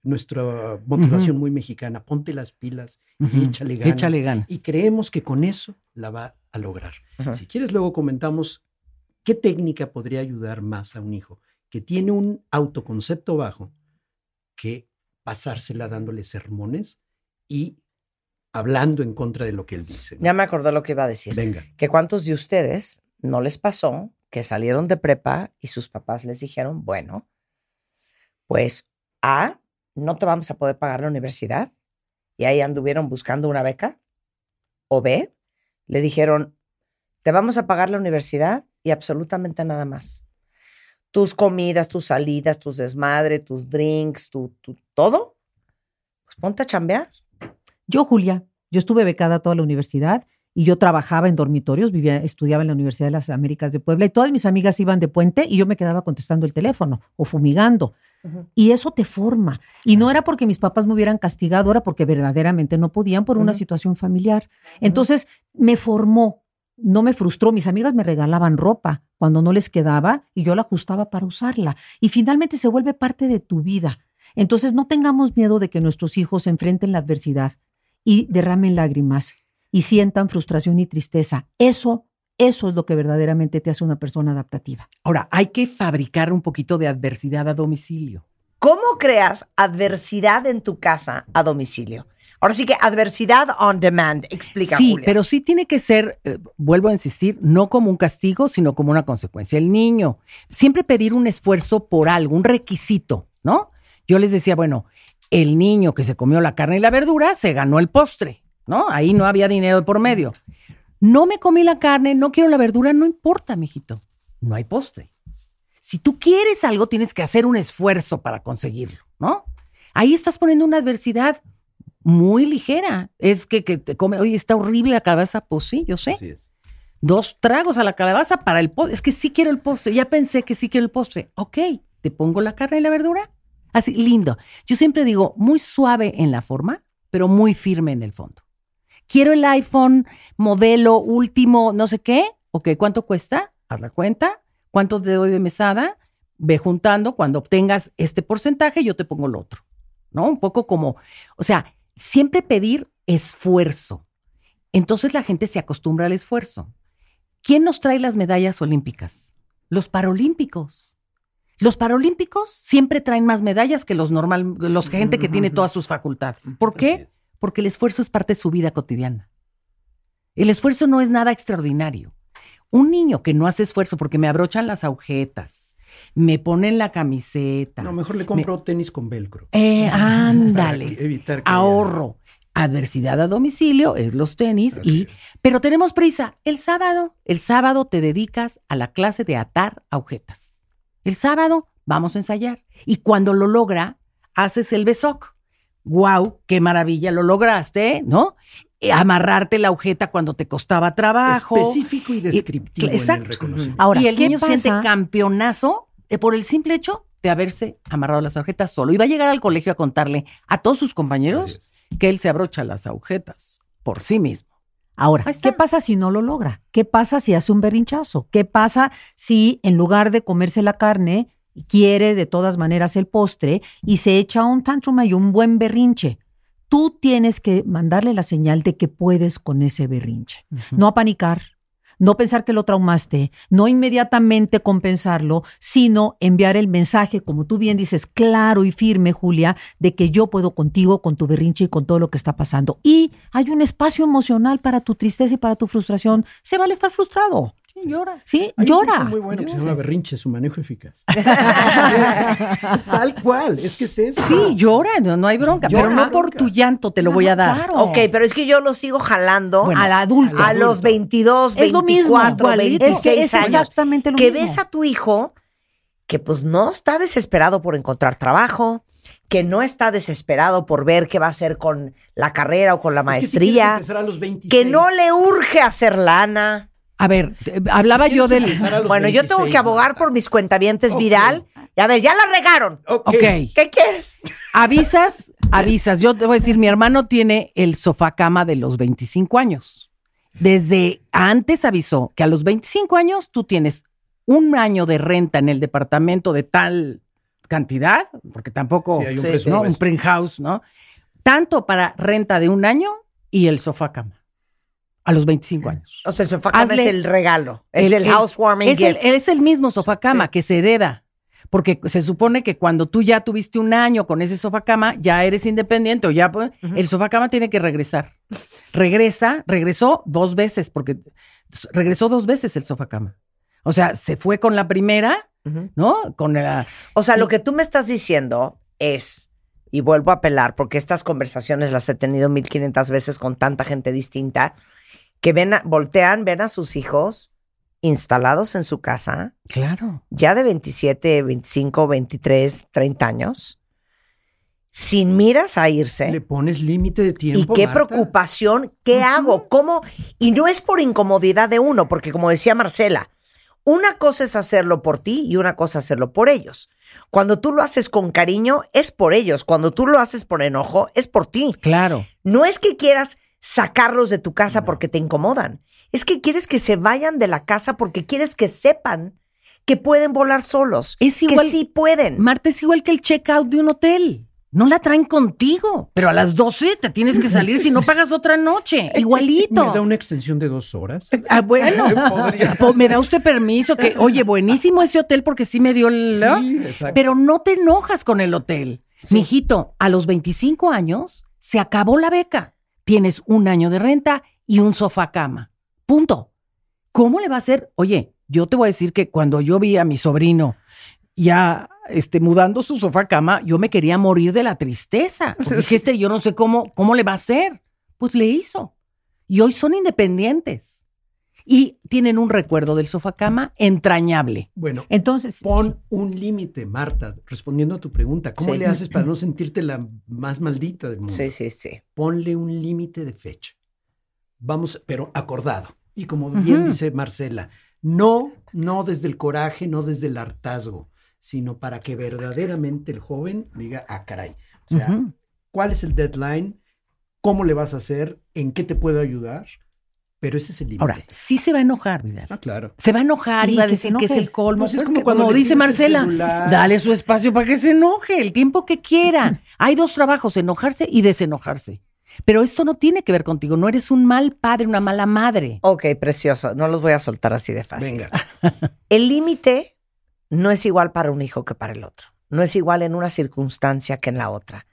nuestra motivación muy mexicana, ponte las pilas y échale ganas. Y creemos que con eso la va a lograr. Si quieres, luego comentamos qué técnica podría ayudar más a un hijo que tiene un autoconcepto bajo que pasársela dándole sermones y hablando en contra de lo que él dice. Ya me acordé lo que iba a decir. Venga. Que cuántos de ustedes no les pasó que salieron de prepa y sus papás les dijeron, bueno, pues A, no te vamos a poder pagar la universidad. Y ahí anduvieron buscando una beca. O B, le dijeron, te vamos a pagar la universidad y absolutamente nada más. tus comidas, tus salidas, tus desmadres, tus drinks, tu, todo, pues ponte a chambear. Yo, Julia, yo estuve becada toda la universidad y yo trabajaba en dormitorios, vivía, estudiaba en la Universidad de las Américas de Puebla y todas mis amigas iban de puente y yo me quedaba contestando el teléfono o fumigando. Y eso te forma. Y no era porque mis papás me hubieran castigado, era porque verdaderamente no podían por una situación familiar. Entonces me formó, no me frustró. Mis amigas me regalaban ropa cuando no les quedaba y yo la ajustaba para usarla. Y finalmente se vuelve parte de tu vida. Entonces no tengamos miedo de que nuestros hijos enfrenten la adversidad y derramen lágrimas y sientan frustración y tristeza. Eso, eso es lo que verdaderamente te hace una persona adaptativa. Ahora, hay que fabricar un poquito de adversidad a domicilio. ¿Cómo creas adversidad en tu casa a domicilio? Ahora sí que adversidad on demand, explica. Sí, pero sí tiene que ser, eh, vuelvo a insistir, no como un castigo, sino como una consecuencia. El niño, siempre pedir un esfuerzo por algo, un requisito, ¿no? Yo les decía, bueno, el niño que se comió la carne y la verdura se ganó el postre. ¿no? Ahí no había dinero por medio. No me comí la carne, no quiero la verdura, no importa, mijito. No hay postre. Si tú quieres algo, tienes que hacer un esfuerzo para conseguirlo, ¿no? Ahí estás poniendo una adversidad muy ligera. Es que, que te come, oye, está horrible la calabaza. Pues sí, yo sé. Dos tragos a la calabaza para el postre. Es que sí quiero el postre. Ya pensé que sí quiero el postre. Ok, te pongo la carne y la verdura. Así, lindo. Yo siempre digo, muy suave en la forma, pero muy firme en el fondo quiero el iPhone modelo último, no sé qué. Ok, ¿cuánto cuesta? Haz la cuenta. ¿Cuánto te doy de mesada? Ve juntando. Cuando obtengas este porcentaje, yo te pongo el otro. ¿No? Un poco como, o sea, siempre pedir esfuerzo. Entonces la gente se acostumbra al esfuerzo. ¿Quién nos trae las medallas olímpicas? Los paralímpicos. Los paralímpicos siempre traen más medallas que los normal, los gente que tiene todas sus facultades. ¿Por qué? Porque el esfuerzo es parte de su vida cotidiana. El esfuerzo no es nada extraordinario. Un niño que no hace esfuerzo porque me abrochan las agujetas, me ponen la camiseta. No, mejor le compro tenis con velcro. Eh, (laughs) ándale. (laughs) evitar Ahorro. Adversidad a domicilio es los tenis y pero tenemos prisa. El sábado, el sábado te dedicas a la clase de atar agujetas. El sábado vamos a ensayar y cuando lo logra haces el besoc wow, qué maravilla, lo lograste, ¿no? Eh, amarrarte la agujeta cuando te costaba trabajo. Específico y descriptivo. exacto. Ahora, y el niño siente campeonazo eh, por el simple hecho de haberse amarrado las agujetas solo. Y va a llegar al colegio a contarle a todos sus compañeros que él se abrocha las agujetas por sí mismo. Ahora, ¿qué pasa si no lo logra? ¿Qué pasa si hace un berrinchazo? ¿Qué pasa si en lugar de comerse la carne, quiere de todas maneras el postre y se echa un tantrum y un buen berrinche. Tú tienes que mandarle la señal de que puedes con ese berrinche. No apanicar, no pensar que lo traumaste, no inmediatamente compensarlo, sino enviar el mensaje, como tú bien dices, claro y firme, Julia, de que yo puedo contigo, con tu berrinche y con todo lo que está pasando. Y hay un espacio emocional para tu tristeza y para tu frustración. Se vale estar frustrado llora. Sí, llora. muy bueno que se llama berrinche, su manejo eficaz. (laughs) Tal cual, es que es eso. Sí, llora, no, hay bronca, pero no por tu llanto te lo voy a dar. Ok, pero es que yo lo sigo jalando al adulto. A los 22, 24, 26 años. Exactamente lo que ves a tu hijo que pues no está desesperado por encontrar trabajo, que no está desesperado por ver qué va a hacer con la carrera o con la maestría, que no le urge hacer lana, a ver, hablaba yo del. Bueno, yo tengo que abogar por mis cuentavientes Vidal. Y a ver, ya la regaron. ok. ¿Qué quieres? Avisas, avisas. Yo te voy a decir, mi hermano tiene el sofá cama de los 25 años. Desde antes avisó que a los 25 años tú tienes un año de renta en el departamento de tal cantidad, porque tampoco sí, hay un, ¿no? un penthouse, ¿no? Tanto para renta de un año y el sofá cama. A los 25 años. O sea, el sofá cama es el regalo, es el, housewarming es gift. El, es el mismo sofá cama que se hereda. Porque se supone que cuando tú ya tuviste un año con ese sofá cama, ya eres independiente o ya pues, el sofá cama tiene que regresar. Regresa, regresó dos veces, porque regresó dos veces el sofá cama. O sea, se fue con la primera, ¿no? Con la, O sea, lo que tú me estás diciendo es, y vuelvo a apelar, porque estas conversaciones las he tenido 1500 veces con tanta gente distinta que ven, voltean, ven a sus hijos instalados en su casa. Claro. Ya de 27, 25, 23, 30 años. Sin miras a irse. Le pones límite de tiempo. Y qué preocupación, ¿qué hago? ¿Cómo? Y no es por incomodidad de uno, porque como decía Marcela, una cosa es hacerlo por ti y una cosa es hacerlo por ellos. Cuando tú lo haces con cariño, es por ellos. Cuando tú lo haces por enojo, es por ti. Claro. No es que quieras sacarlos de tu casa porque te incomodan. Es que quieres que se vayan de la casa porque quieres que sepan que pueden volar solos. Es igual. Que sí pueden. Marta es igual que el check-out de un hotel. No la traen contigo, pero a las 12 te tienes que salir si no (laughs) pagas otra noche. Igualito. ¿Me da una extensión de dos horas? Ah, bueno, (laughs) me da usted permiso que, oye, buenísimo ese hotel porque sí me dio el... Sí, exacto. Pero no te enojas con el hotel. Mijito, a los 25 años se acabó la beca. Tienes un año de renta y un sofá cama. Punto. ¿Cómo le va a hacer? Oye, yo te voy a decir que cuando yo vi a mi sobrino ya este, mudando su sofá cama, yo me quería morir de la tristeza. (laughs) Porque este, yo no sé cómo, cómo le va a hacer. Pues le hizo. Y hoy son independientes. Y tienen un recuerdo del sofá cama entrañable. Bueno, entonces pon un límite, Marta, respondiendo a tu pregunta. ¿Cómo le haces para (clears throat) no sentirte la más maldita del mundo? Sí, sí, sí. Ponle un límite de fecha. Vamos, pero acordado. Y como bien dice Marcela, no, no desde el coraje, no desde el hartazgo sino para que verdaderamente el joven diga, ah, caray, o sea, ¿cuál es el deadline? ¿Cómo le vas a hacer? ¿En qué te puedo ayudar? Pero ese es el límite. Ahora, sí se va a enojar, Vidal. Ah, claro. Se va a enojar y, va a decir que, es el colmo. Pues es como, cuando dice Marcela, dale su espacio para que se enoje, el tiempo que quiera. (laughs) Hay dos trabajos, enojarse y desenojarse. Pero esto no tiene que ver contigo, no eres un mal padre, una mala madre. Ok, precioso, no los voy a soltar así de fácil. Venga. (laughs) el límite no es igual para un hijo que para el otro. No es igual en una circunstancia que en la otra.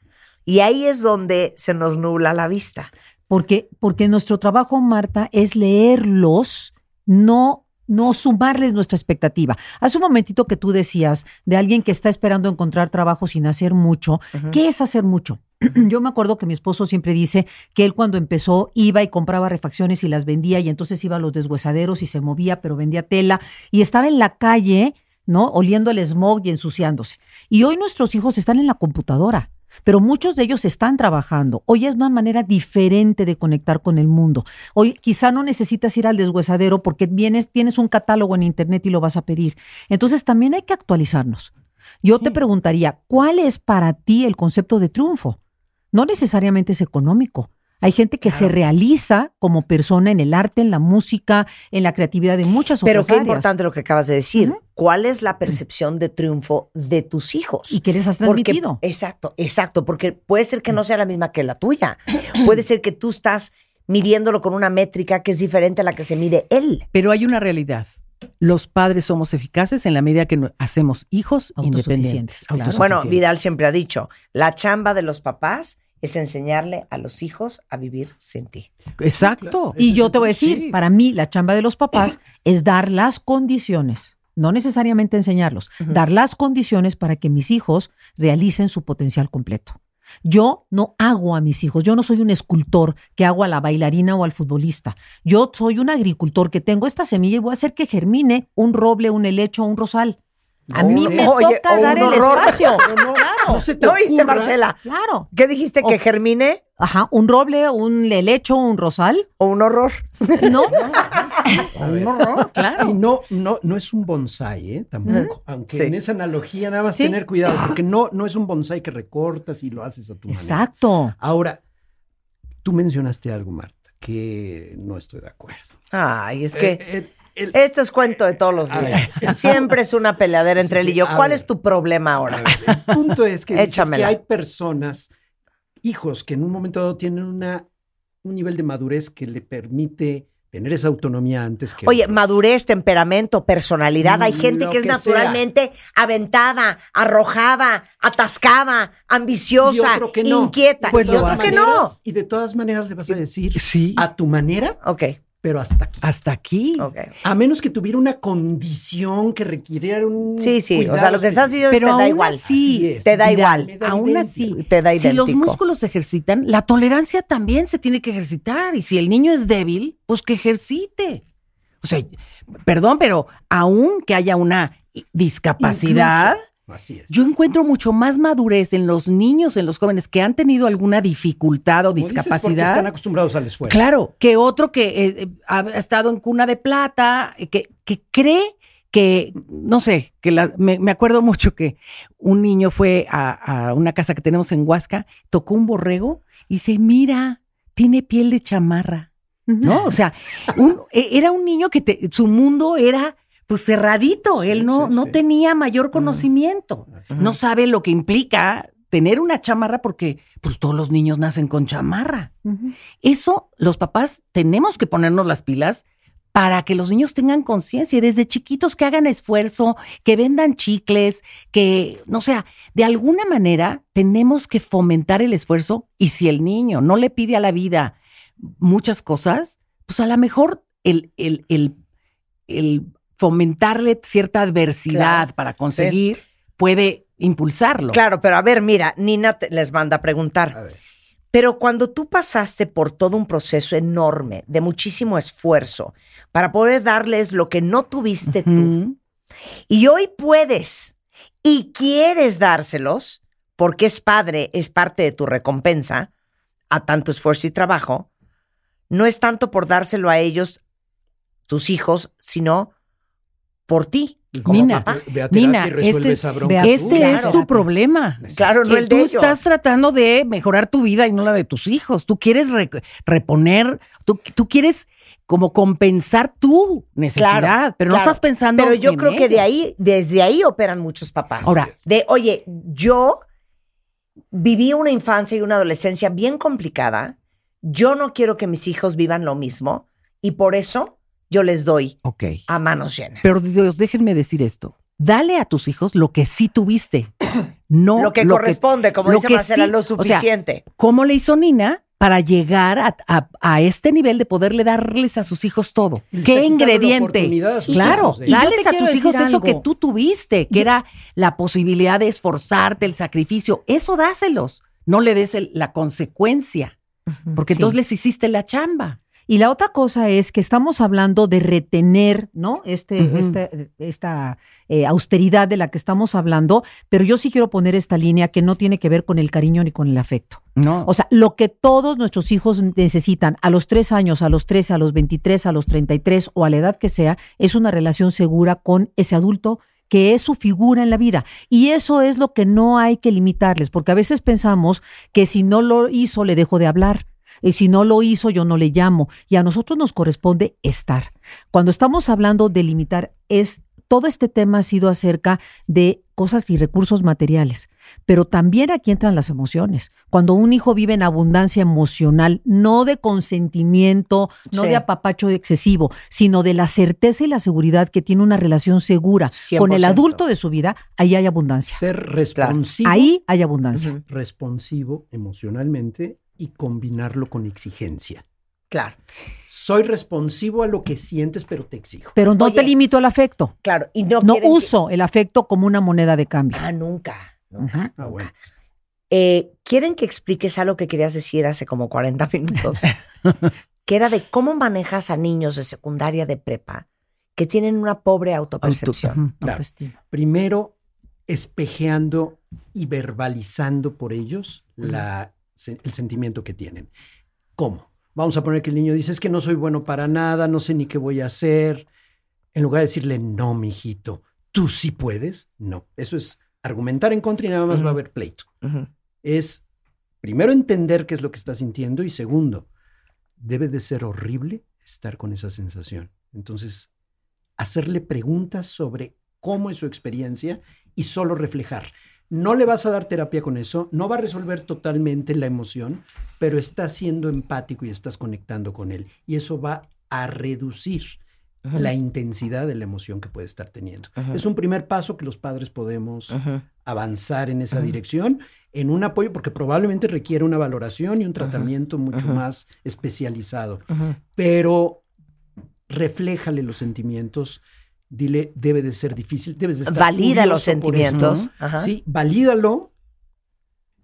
Y ahí es donde se nos nubla la vista. Porque, porque nuestro trabajo, Marta, es leerlos, no no sumarles nuestra expectativa. Hace un momentito que tú decías de alguien que está esperando encontrar trabajo sin hacer mucho. ¿Qué es hacer mucho? (clears throat) Yo me acuerdo que mi esposo siempre dice que él cuando empezó iba y compraba refacciones y las vendía y entonces iba a los deshuesaderos y se movía, pero vendía tela y estaba en la calle ¿no? Oliendo el smog y ensuciándose. Y hoy nuestros hijos están en la computadora, pero muchos de ellos están trabajando. Hoy es una manera diferente de conectar con el mundo. Hoy quizá no necesitas ir al deshuesadero porque vienes, tienes un catálogo en internet y lo vas a pedir. Entonces también hay que actualizarnos. Yo te preguntaría, ¿cuál es para ti el concepto de triunfo? No necesariamente es económico. Hay gente que se realiza como persona en el arte, en la música, en la creatividad de muchas Pero otras Pero qué importante lo que acabas de decir. ¿Cuál es la percepción de triunfo de tus hijos? Y qué les has transmitido. exacto, exacto, porque puede ser que no sea la misma que la tuya. puede ser que tú estás midiéndolo con una métrica que es diferente a la que se mide él. Pero hay una realidad. Los padres somos eficaces en la medida que hacemos hijos independientes. Bueno, Vidal siempre ha dicho, la chamba de los papás es enseñarle a los hijos a vivir sin ti. Exacto. y yo te voy a decir, para mí la chamba de los papás (coughs) es dar las condiciones, no necesariamente enseñarlos, dar las condiciones para que mis hijos realicen su potencial completo. Yo no hago a mis hijos, yo no soy un escultor que hago a la bailarina o al futbolista. Yo soy un agricultor que tengo esta semilla y voy a hacer que germine un roble, un helecho, un rosal. A mí me toca dar el espacio. (laughs) No, claro. No, oíste, Marcela? Claro. ¿Qué dijiste? ¿Que germine? Ajá, un roble, un lelecho, un rosal. ¿O un horror? No. (laughs) (laughs) un horror, claro. Y no, no, no es un bonsai, ¿eh? Tampoco. Aunque en esa analogía nada más tener cuidado, porque no, no es un bonsai que recortas y lo haces a tu manera. Exacto. Ahora, tú mencionaste algo, Marta, que no estoy de acuerdo. Ay, es que... Eh, eh, esto es cuento de todos los días. (laughs) Siempre es una peleadera entre él y yo. ¿Cuál es tu problema ahora? el punto es que, que hay personas, hijos, que en un momento dado tienen una, un nivel de madurez que le permite tener esa autonomía antes que. Oye, madurez, temperamento, personalidad. Hay gente que es naturalmente aventada, arrojada, atascada, ambiciosa, inquieta. Pues y otro que no. Y de todas maneras le vas a decir sí. a tu manera. Ok pero hasta aquí. Hasta aquí. A menos que tuviera una condición que requiriera un. Sí, sí. O sea, lo que estás diciendo pero te da igual. Sí, te da igual. aún así, te da idéntico. Si los músculos se ejercitan, la tolerancia también se tiene que ejercitar. Y si el niño es débil, pues que ejercite. O sea, perdón, pero aún que haya una discapacidad, yo encuentro mucho más madurez en los niños, en los jóvenes que han tenido alguna dificultad o discapacidad. están acostumbrados al esfuerzo. Claro, que otro que eh, eh, ha estado en cuna de plata, eh, que, que cree que, no sé, que me, acuerdo mucho que un niño fue a, una casa que tenemos en Huasca, tocó un borrego y se mira, tiene piel de chamarra. ¿No? O sea, e, era un niño que su mundo era pues cerradito, él no, no tenía mayor conocimiento, no sabe lo que implica tener una chamarra porque pues todos los niños nacen con chamarra. Eso los papás tenemos que ponernos las pilas para que los niños tengan conciencia y desde chiquitos que hagan esfuerzo, que vendan chicles, que, no sea, de alguna manera tenemos que fomentar el esfuerzo y si el niño no le pide a la vida muchas cosas, pues a lo mejor el, el, el, el fomentarle cierta adversidad para conseguir, puede impulsarlo. Claro, pero a ver, mira, Nina les manda a preguntar. Pero cuando tú pasaste por todo un proceso enorme, de muchísimo esfuerzo, para poder darles lo que no tuviste tú, y hoy puedes y quieres dárselos, porque es padre, es parte de tu recompensa a tanto esfuerzo y trabajo, no es tanto por dárselo a ellos, tus hijos, sino por ti. Nina, Nina, este, este es tu problema. Claro, no el de Tú estás tratando de mejorar tu vida y no la de tus hijos. Tú quieres reponer, tú, tú, quieres como compensar tu necesidad, pero no estás pensando Pero yo creo que de ahí, desde ahí operan muchos papás. Ahora, de, oye, yo viví una infancia y una adolescencia bien complicada. Yo no quiero que mis hijos vivan lo mismo y por eso yo les doy a manos llenas. Pero Dios, déjenme decir esto. Dale a tus hijos lo que sí tuviste. (clears throat) No lo que corresponde, como dice Marcela, lo suficiente. ¿Cómo le hizo Nina para llegar a, este nivel de poderle darles a sus hijos todo? ¿Qué ingrediente? Claro, dales a tus hijos eso que tú tuviste, que era la posibilidad de esforzarte, el sacrificio. Eso dáselos. No le des la consecuencia, porque entonces les hiciste la chamba. Y la otra cosa es que estamos hablando de retener, ¿no? Este, este esta eh, austeridad de la que estamos hablando, pero yo sí quiero poner esta línea que no tiene que ver con el cariño ni con el afecto. No. O sea, lo que todos nuestros hijos necesitan a los tres años, a los 13, a los 23, a los 33 o a la edad que sea, es una relación segura con ese adulto que es su figura en la vida. Y eso es lo que no hay que limitarles, porque a veces pensamos que si no lo hizo, le dejo de hablar. Y si no lo hizo, yo no le llamo. Y a nosotros nos corresponde estar. Cuando estamos hablando de limitar, es todo este tema ha sido acerca de cosas y recursos materiales, pero también aquí entran las emociones. Cuando un hijo vive en abundancia emocional, no de consentimiento, no de apapacho excesivo, sino de la certeza y la seguridad que tiene una relación segura con el adulto de su vida, ahí hay abundancia. Ser responsivo. Ahí hay abundancia. Responsivo emocionalmente y combinarlo con exigencia. Claro. Soy responsivo a lo que sientes, pero te exijo. Pero no te limito al afecto. Claro, y no, no uso el afecto como una moneda de cambio. Ah, nunca. nunca, ah, bueno. Eh, ¿Quieren que expliques algo que querías decir hace como 40 minutos? (laughs) que era de cómo manejas a niños de secundaria de prepa que tienen una pobre autopercepción. Primero, espejeando y verbalizando por ellos la el sentimiento que tienen. ¿Cómo? Vamos a poner que el niño dice, es que no soy bueno para nada, no sé ni qué voy a hacer. En lugar de decirle, no, mijito, tú sí puedes. No, eso es argumentar en contra y nada más va a haber pleito. Es, primero, entender qué es lo que está sintiendo y segundo, debe de ser horrible estar con esa sensación. Entonces, hacerle preguntas sobre cómo es su experiencia y solo reflejar. No le vas a dar terapia con eso, no va a resolver totalmente la emoción, pero estás siendo empático y estás conectando con él. Y eso va a reducir la intensidad de la emoción que puede estar teniendo. Es un primer paso que los padres podemos avanzar en esa dirección, en un apoyo, porque probablemente requiere una valoración y un tratamiento mucho más especializado. Pero refléjale los sentimientos dile, debe de ser difícil, debes de estar Valida los sentimientos. Sí, valídalo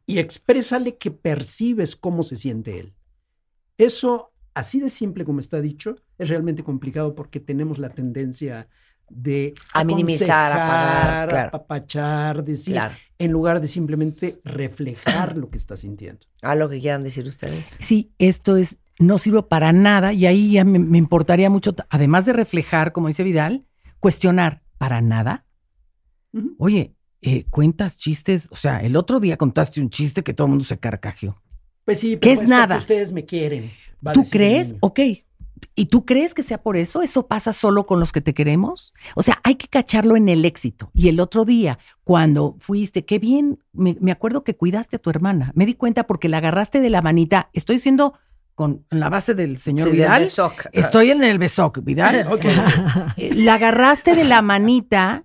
y exprésale que percibes cómo se siente él. Eso, así de simple como está dicho, es realmente complicado porque tenemos la tendencia de a minimizar, apagar, claro. apapachar, decir, en lugar de simplemente reflejar lo que está sintiendo. A lo que quieran decir ustedes. Sí, esto es no sirve para nada y ahí ya me, importaría mucho, además de reflejar, como dice Vidal, cuestionar para nada. Oye, eh, cuentas chistes, o sea, el otro día contaste un chiste que todo el mundo se carcajeó. Pues sí, pero es nada. ustedes me quieren. ¿Tú crees? Ok, ¿Y tú crees que sea por eso? ¿Eso pasa solo con los que te queremos? O sea, hay que cacharlo en el éxito. Y el otro día, cuando fuiste, qué bien, me, acuerdo que cuidaste a tu hermana. Me di cuenta porque la agarraste de la manita. Estoy siendo con la base del señor Vidal. Estoy en el besoc, Vidal. (laughs) (laughs) Eh, la agarraste de la manita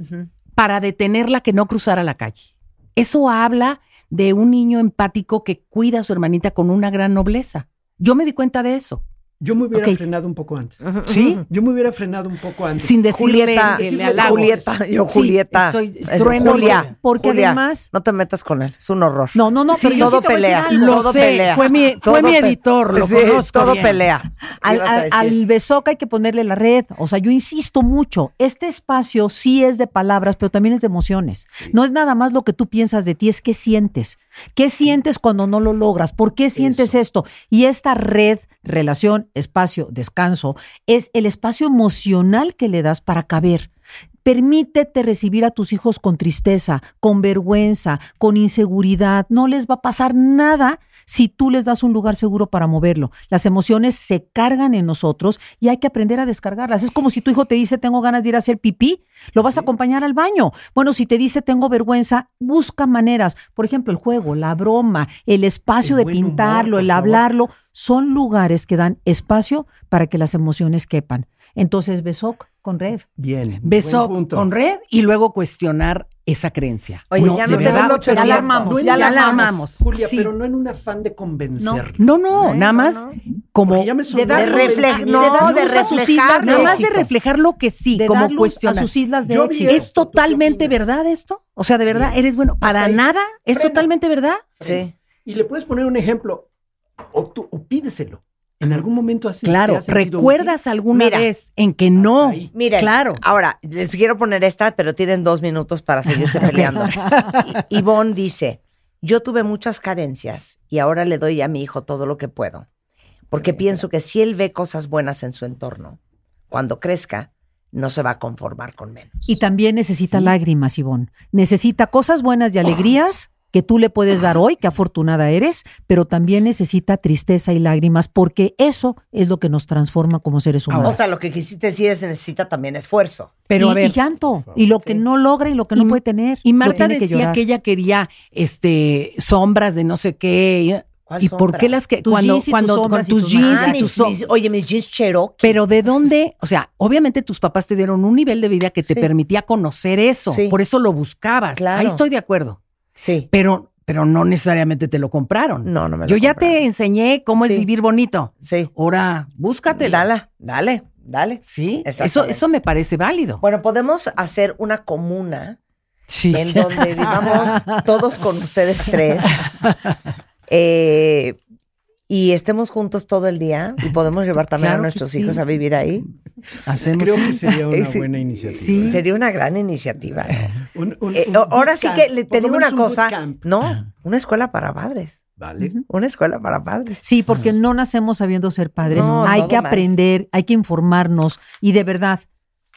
para detenerla que no cruzara la calle. Eso habla de un niño empático que cuida a su hermanita con una gran nobleza. Yo me di cuenta de eso. Yo me hubiera frenado un poco antes. ¿Sí? Yo me hubiera frenado un poco antes. Sin decirle, Julieta, Julieta, yo Julieta. Sí, estoy, Julia, porque además no te metas con él, es un horror. No, no, no, pero todo pelea, todo pelea. Fue mi, fue mi editor, lo conozco todo pelea. Al, al, al besoca hay que ponerle la red, o sea, yo insisto mucho, este espacio sí es de palabras, pero también es de emociones. No es nada más lo que tú piensas de ti, es qué sientes. ¿Qué sientes cuando no lo logras? ¿Por qué sientes esto? Y esta red relación, espacio, descanso, es el espacio emocional que le das para caber. Permítete recibir a tus hijos con tristeza, con vergüenza, con inseguridad. No les va a pasar nada si tú les das un lugar seguro para moverlo. Las emociones se cargan en nosotros y hay que aprender a descargarlas. Es como si tu hijo te dice tengo ganas de ir a hacer pipí, lo vas a acompañar al baño. Bueno, si te dice tengo vergüenza, busca maneras. Por ejemplo, el juego, la broma, el espacio de pintarlo, el hablarlo, son lugares que dan espacio para que las emociones quepan. Entonces, Besoc con red. Bien. Besoc con red y luego cuestionar esa creencia. Oye, ya no te ya la armamos, ya la armamos. Julia, pero no en un afán de convencer. No, no, nada más como de, de, reflejar, no, de, reflejar, nada más de reflejar lo que sí, como cuestionar. A sus islas de éxito. ¿Es totalmente verdad esto? O sea, de verdad, eres bueno. Para nada, ¿es totalmente verdad? Sí. Y le puedes poner un ejemplo, o, tú, o pídeselo. En algún momento así. Claro, ¿recuerdas alguna vez en que no? Miren, claro. Ahora, les quiero poner esta, pero tienen dos minutos para seguirse (laughs) peleando. Ivonne dice, yo tuve muchas carencias y ahora le doy a mi hijo todo lo que puedo, porque pienso que si él ve cosas buenas en su entorno, cuando crezca, no se va a conformar con menos. Y también necesita lágrimas, Ivonne. Necesita cosas buenas y alegrías que tú le puedes dar hoy, qué afortunada eres, pero también necesita tristeza y lágrimas, porque eso es lo que nos transforma como seres humanos. O sea, lo que quisiste decir es necesita también esfuerzo. Pero y, llanto, y lo que no logra y lo que no puede tener. Y Marta decía que, ella quería este sombras de no sé qué. ¿Y por qué las que cuando cuando con tus, jeans y tus, oye mis jeans Cherokee. Pero de dónde o sea obviamente tus papás te dieron un nivel de vida que te permitía conocer eso. Por eso lo buscabas. Ahí estoy de acuerdo Sí. Pero, pero no necesariamente te lo compraron. No, no me lo Yo ya te enseñé cómo es vivir bonito. Sí. Ahora, búscate. Dale, dale, dale. Sí, eso, eso me parece válido. Bueno, podemos hacer una comuna en donde (laughs) vivamos todos con ustedes tres. (laughs) Eh, y estemos juntos todo el día y podemos llevar también a nuestros hijos a vivir ahí. Creo que sería una buena iniciativa. Sí, sería una gran iniciativa. Eh, ahora sí que le, te digo una cosa, no, una escuela para padres. Vale. Una escuela para padres. Sí, porque no nacemos sabiendo ser padres. hay que aprender, hay que informarnos y de verdad,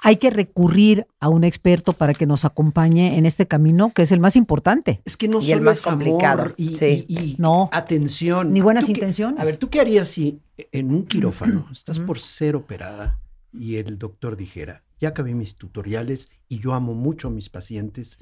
hay que recurrir a un experto para que nos acompañe en este camino, que es el más importante. Es que no y el más complicado. y, no. atención. Ni buenas intenciones. a ver, ¿tú qué harías si en un quirófano estás por ser operada y el doctor dijera, ya acabé mis tutoriales y yo amo mucho a mis pacientes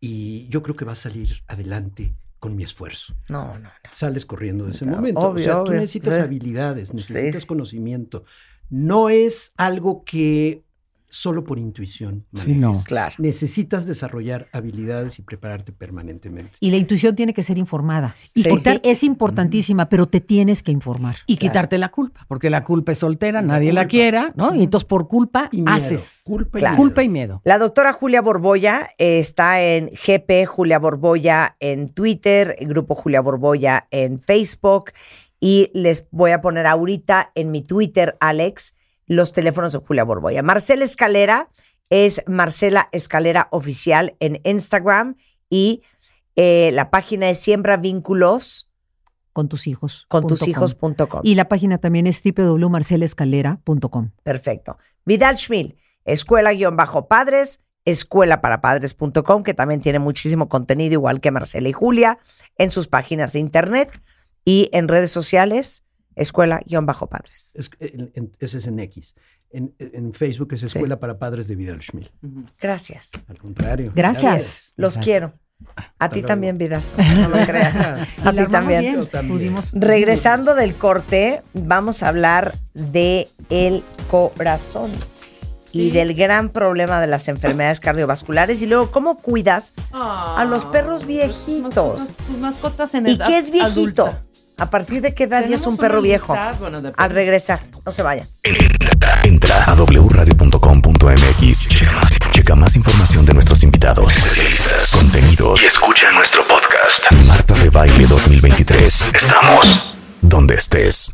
y yo creo que va a salir adelante con mi esfuerzo. No, no, Sales corriendo de ese momento. o sea, tú necesitas habilidades, necesitas conocimiento. No es algo que solo por intuición. Sí, no. Claro. Necesitas desarrollar habilidades y prepararte permanentemente. Y la intuición tiene que ser informada. Y es importantísima, pero te tienes que informar. Y quitarte la culpa, porque la culpa es soltera, nadie la quiera, ¿no? Y entonces por culpa haces. Culpa y, culpa y miedo. La doctora Julia Borboya está en GP Julia Borboya en Twitter, Grupo Julia Borboya en Facebook. Y les voy a poner ahorita en mi Twitter, Alex, los teléfonos de Julia Borboya. Marcela Escalera es Marcela Escalera Oficial en Instagram y eh, la página es Siembra Vínculos. Con tus hijos. Con tus hijos.com. Y la página también es www.marcelescalera.com. Perfecto. Vidal Schmil, escuela-padres, escuelaparapadres.com, que también tiene muchísimo contenido, igual que Marcela y Julia, en sus páginas de internet y en redes sociales, escuela-padres. ese es en X. En, Facebook es Escuela para Padres de Vidal Schmil. Gracias. Al contrario. Gracias. Los quiero. A ti también, Vidal. (laughs) No lo creas. A ti también. Regresando del corte, vamos a hablar de el corazón y del gran problema de las enfermedades cardiovasculares y luego cómo cuidas a los ah, perros viejitos. Tus mascotas, en ¿Y qué es viejito? ¿A partir de qué edad ya es un perro viejo? Al regresar, no se vaya. Entra a wradio.com.mx. Checa más información de nuestros invitados, contenidos y escucha nuestro podcast. Marta de Baile 2023. Estamos donde estés.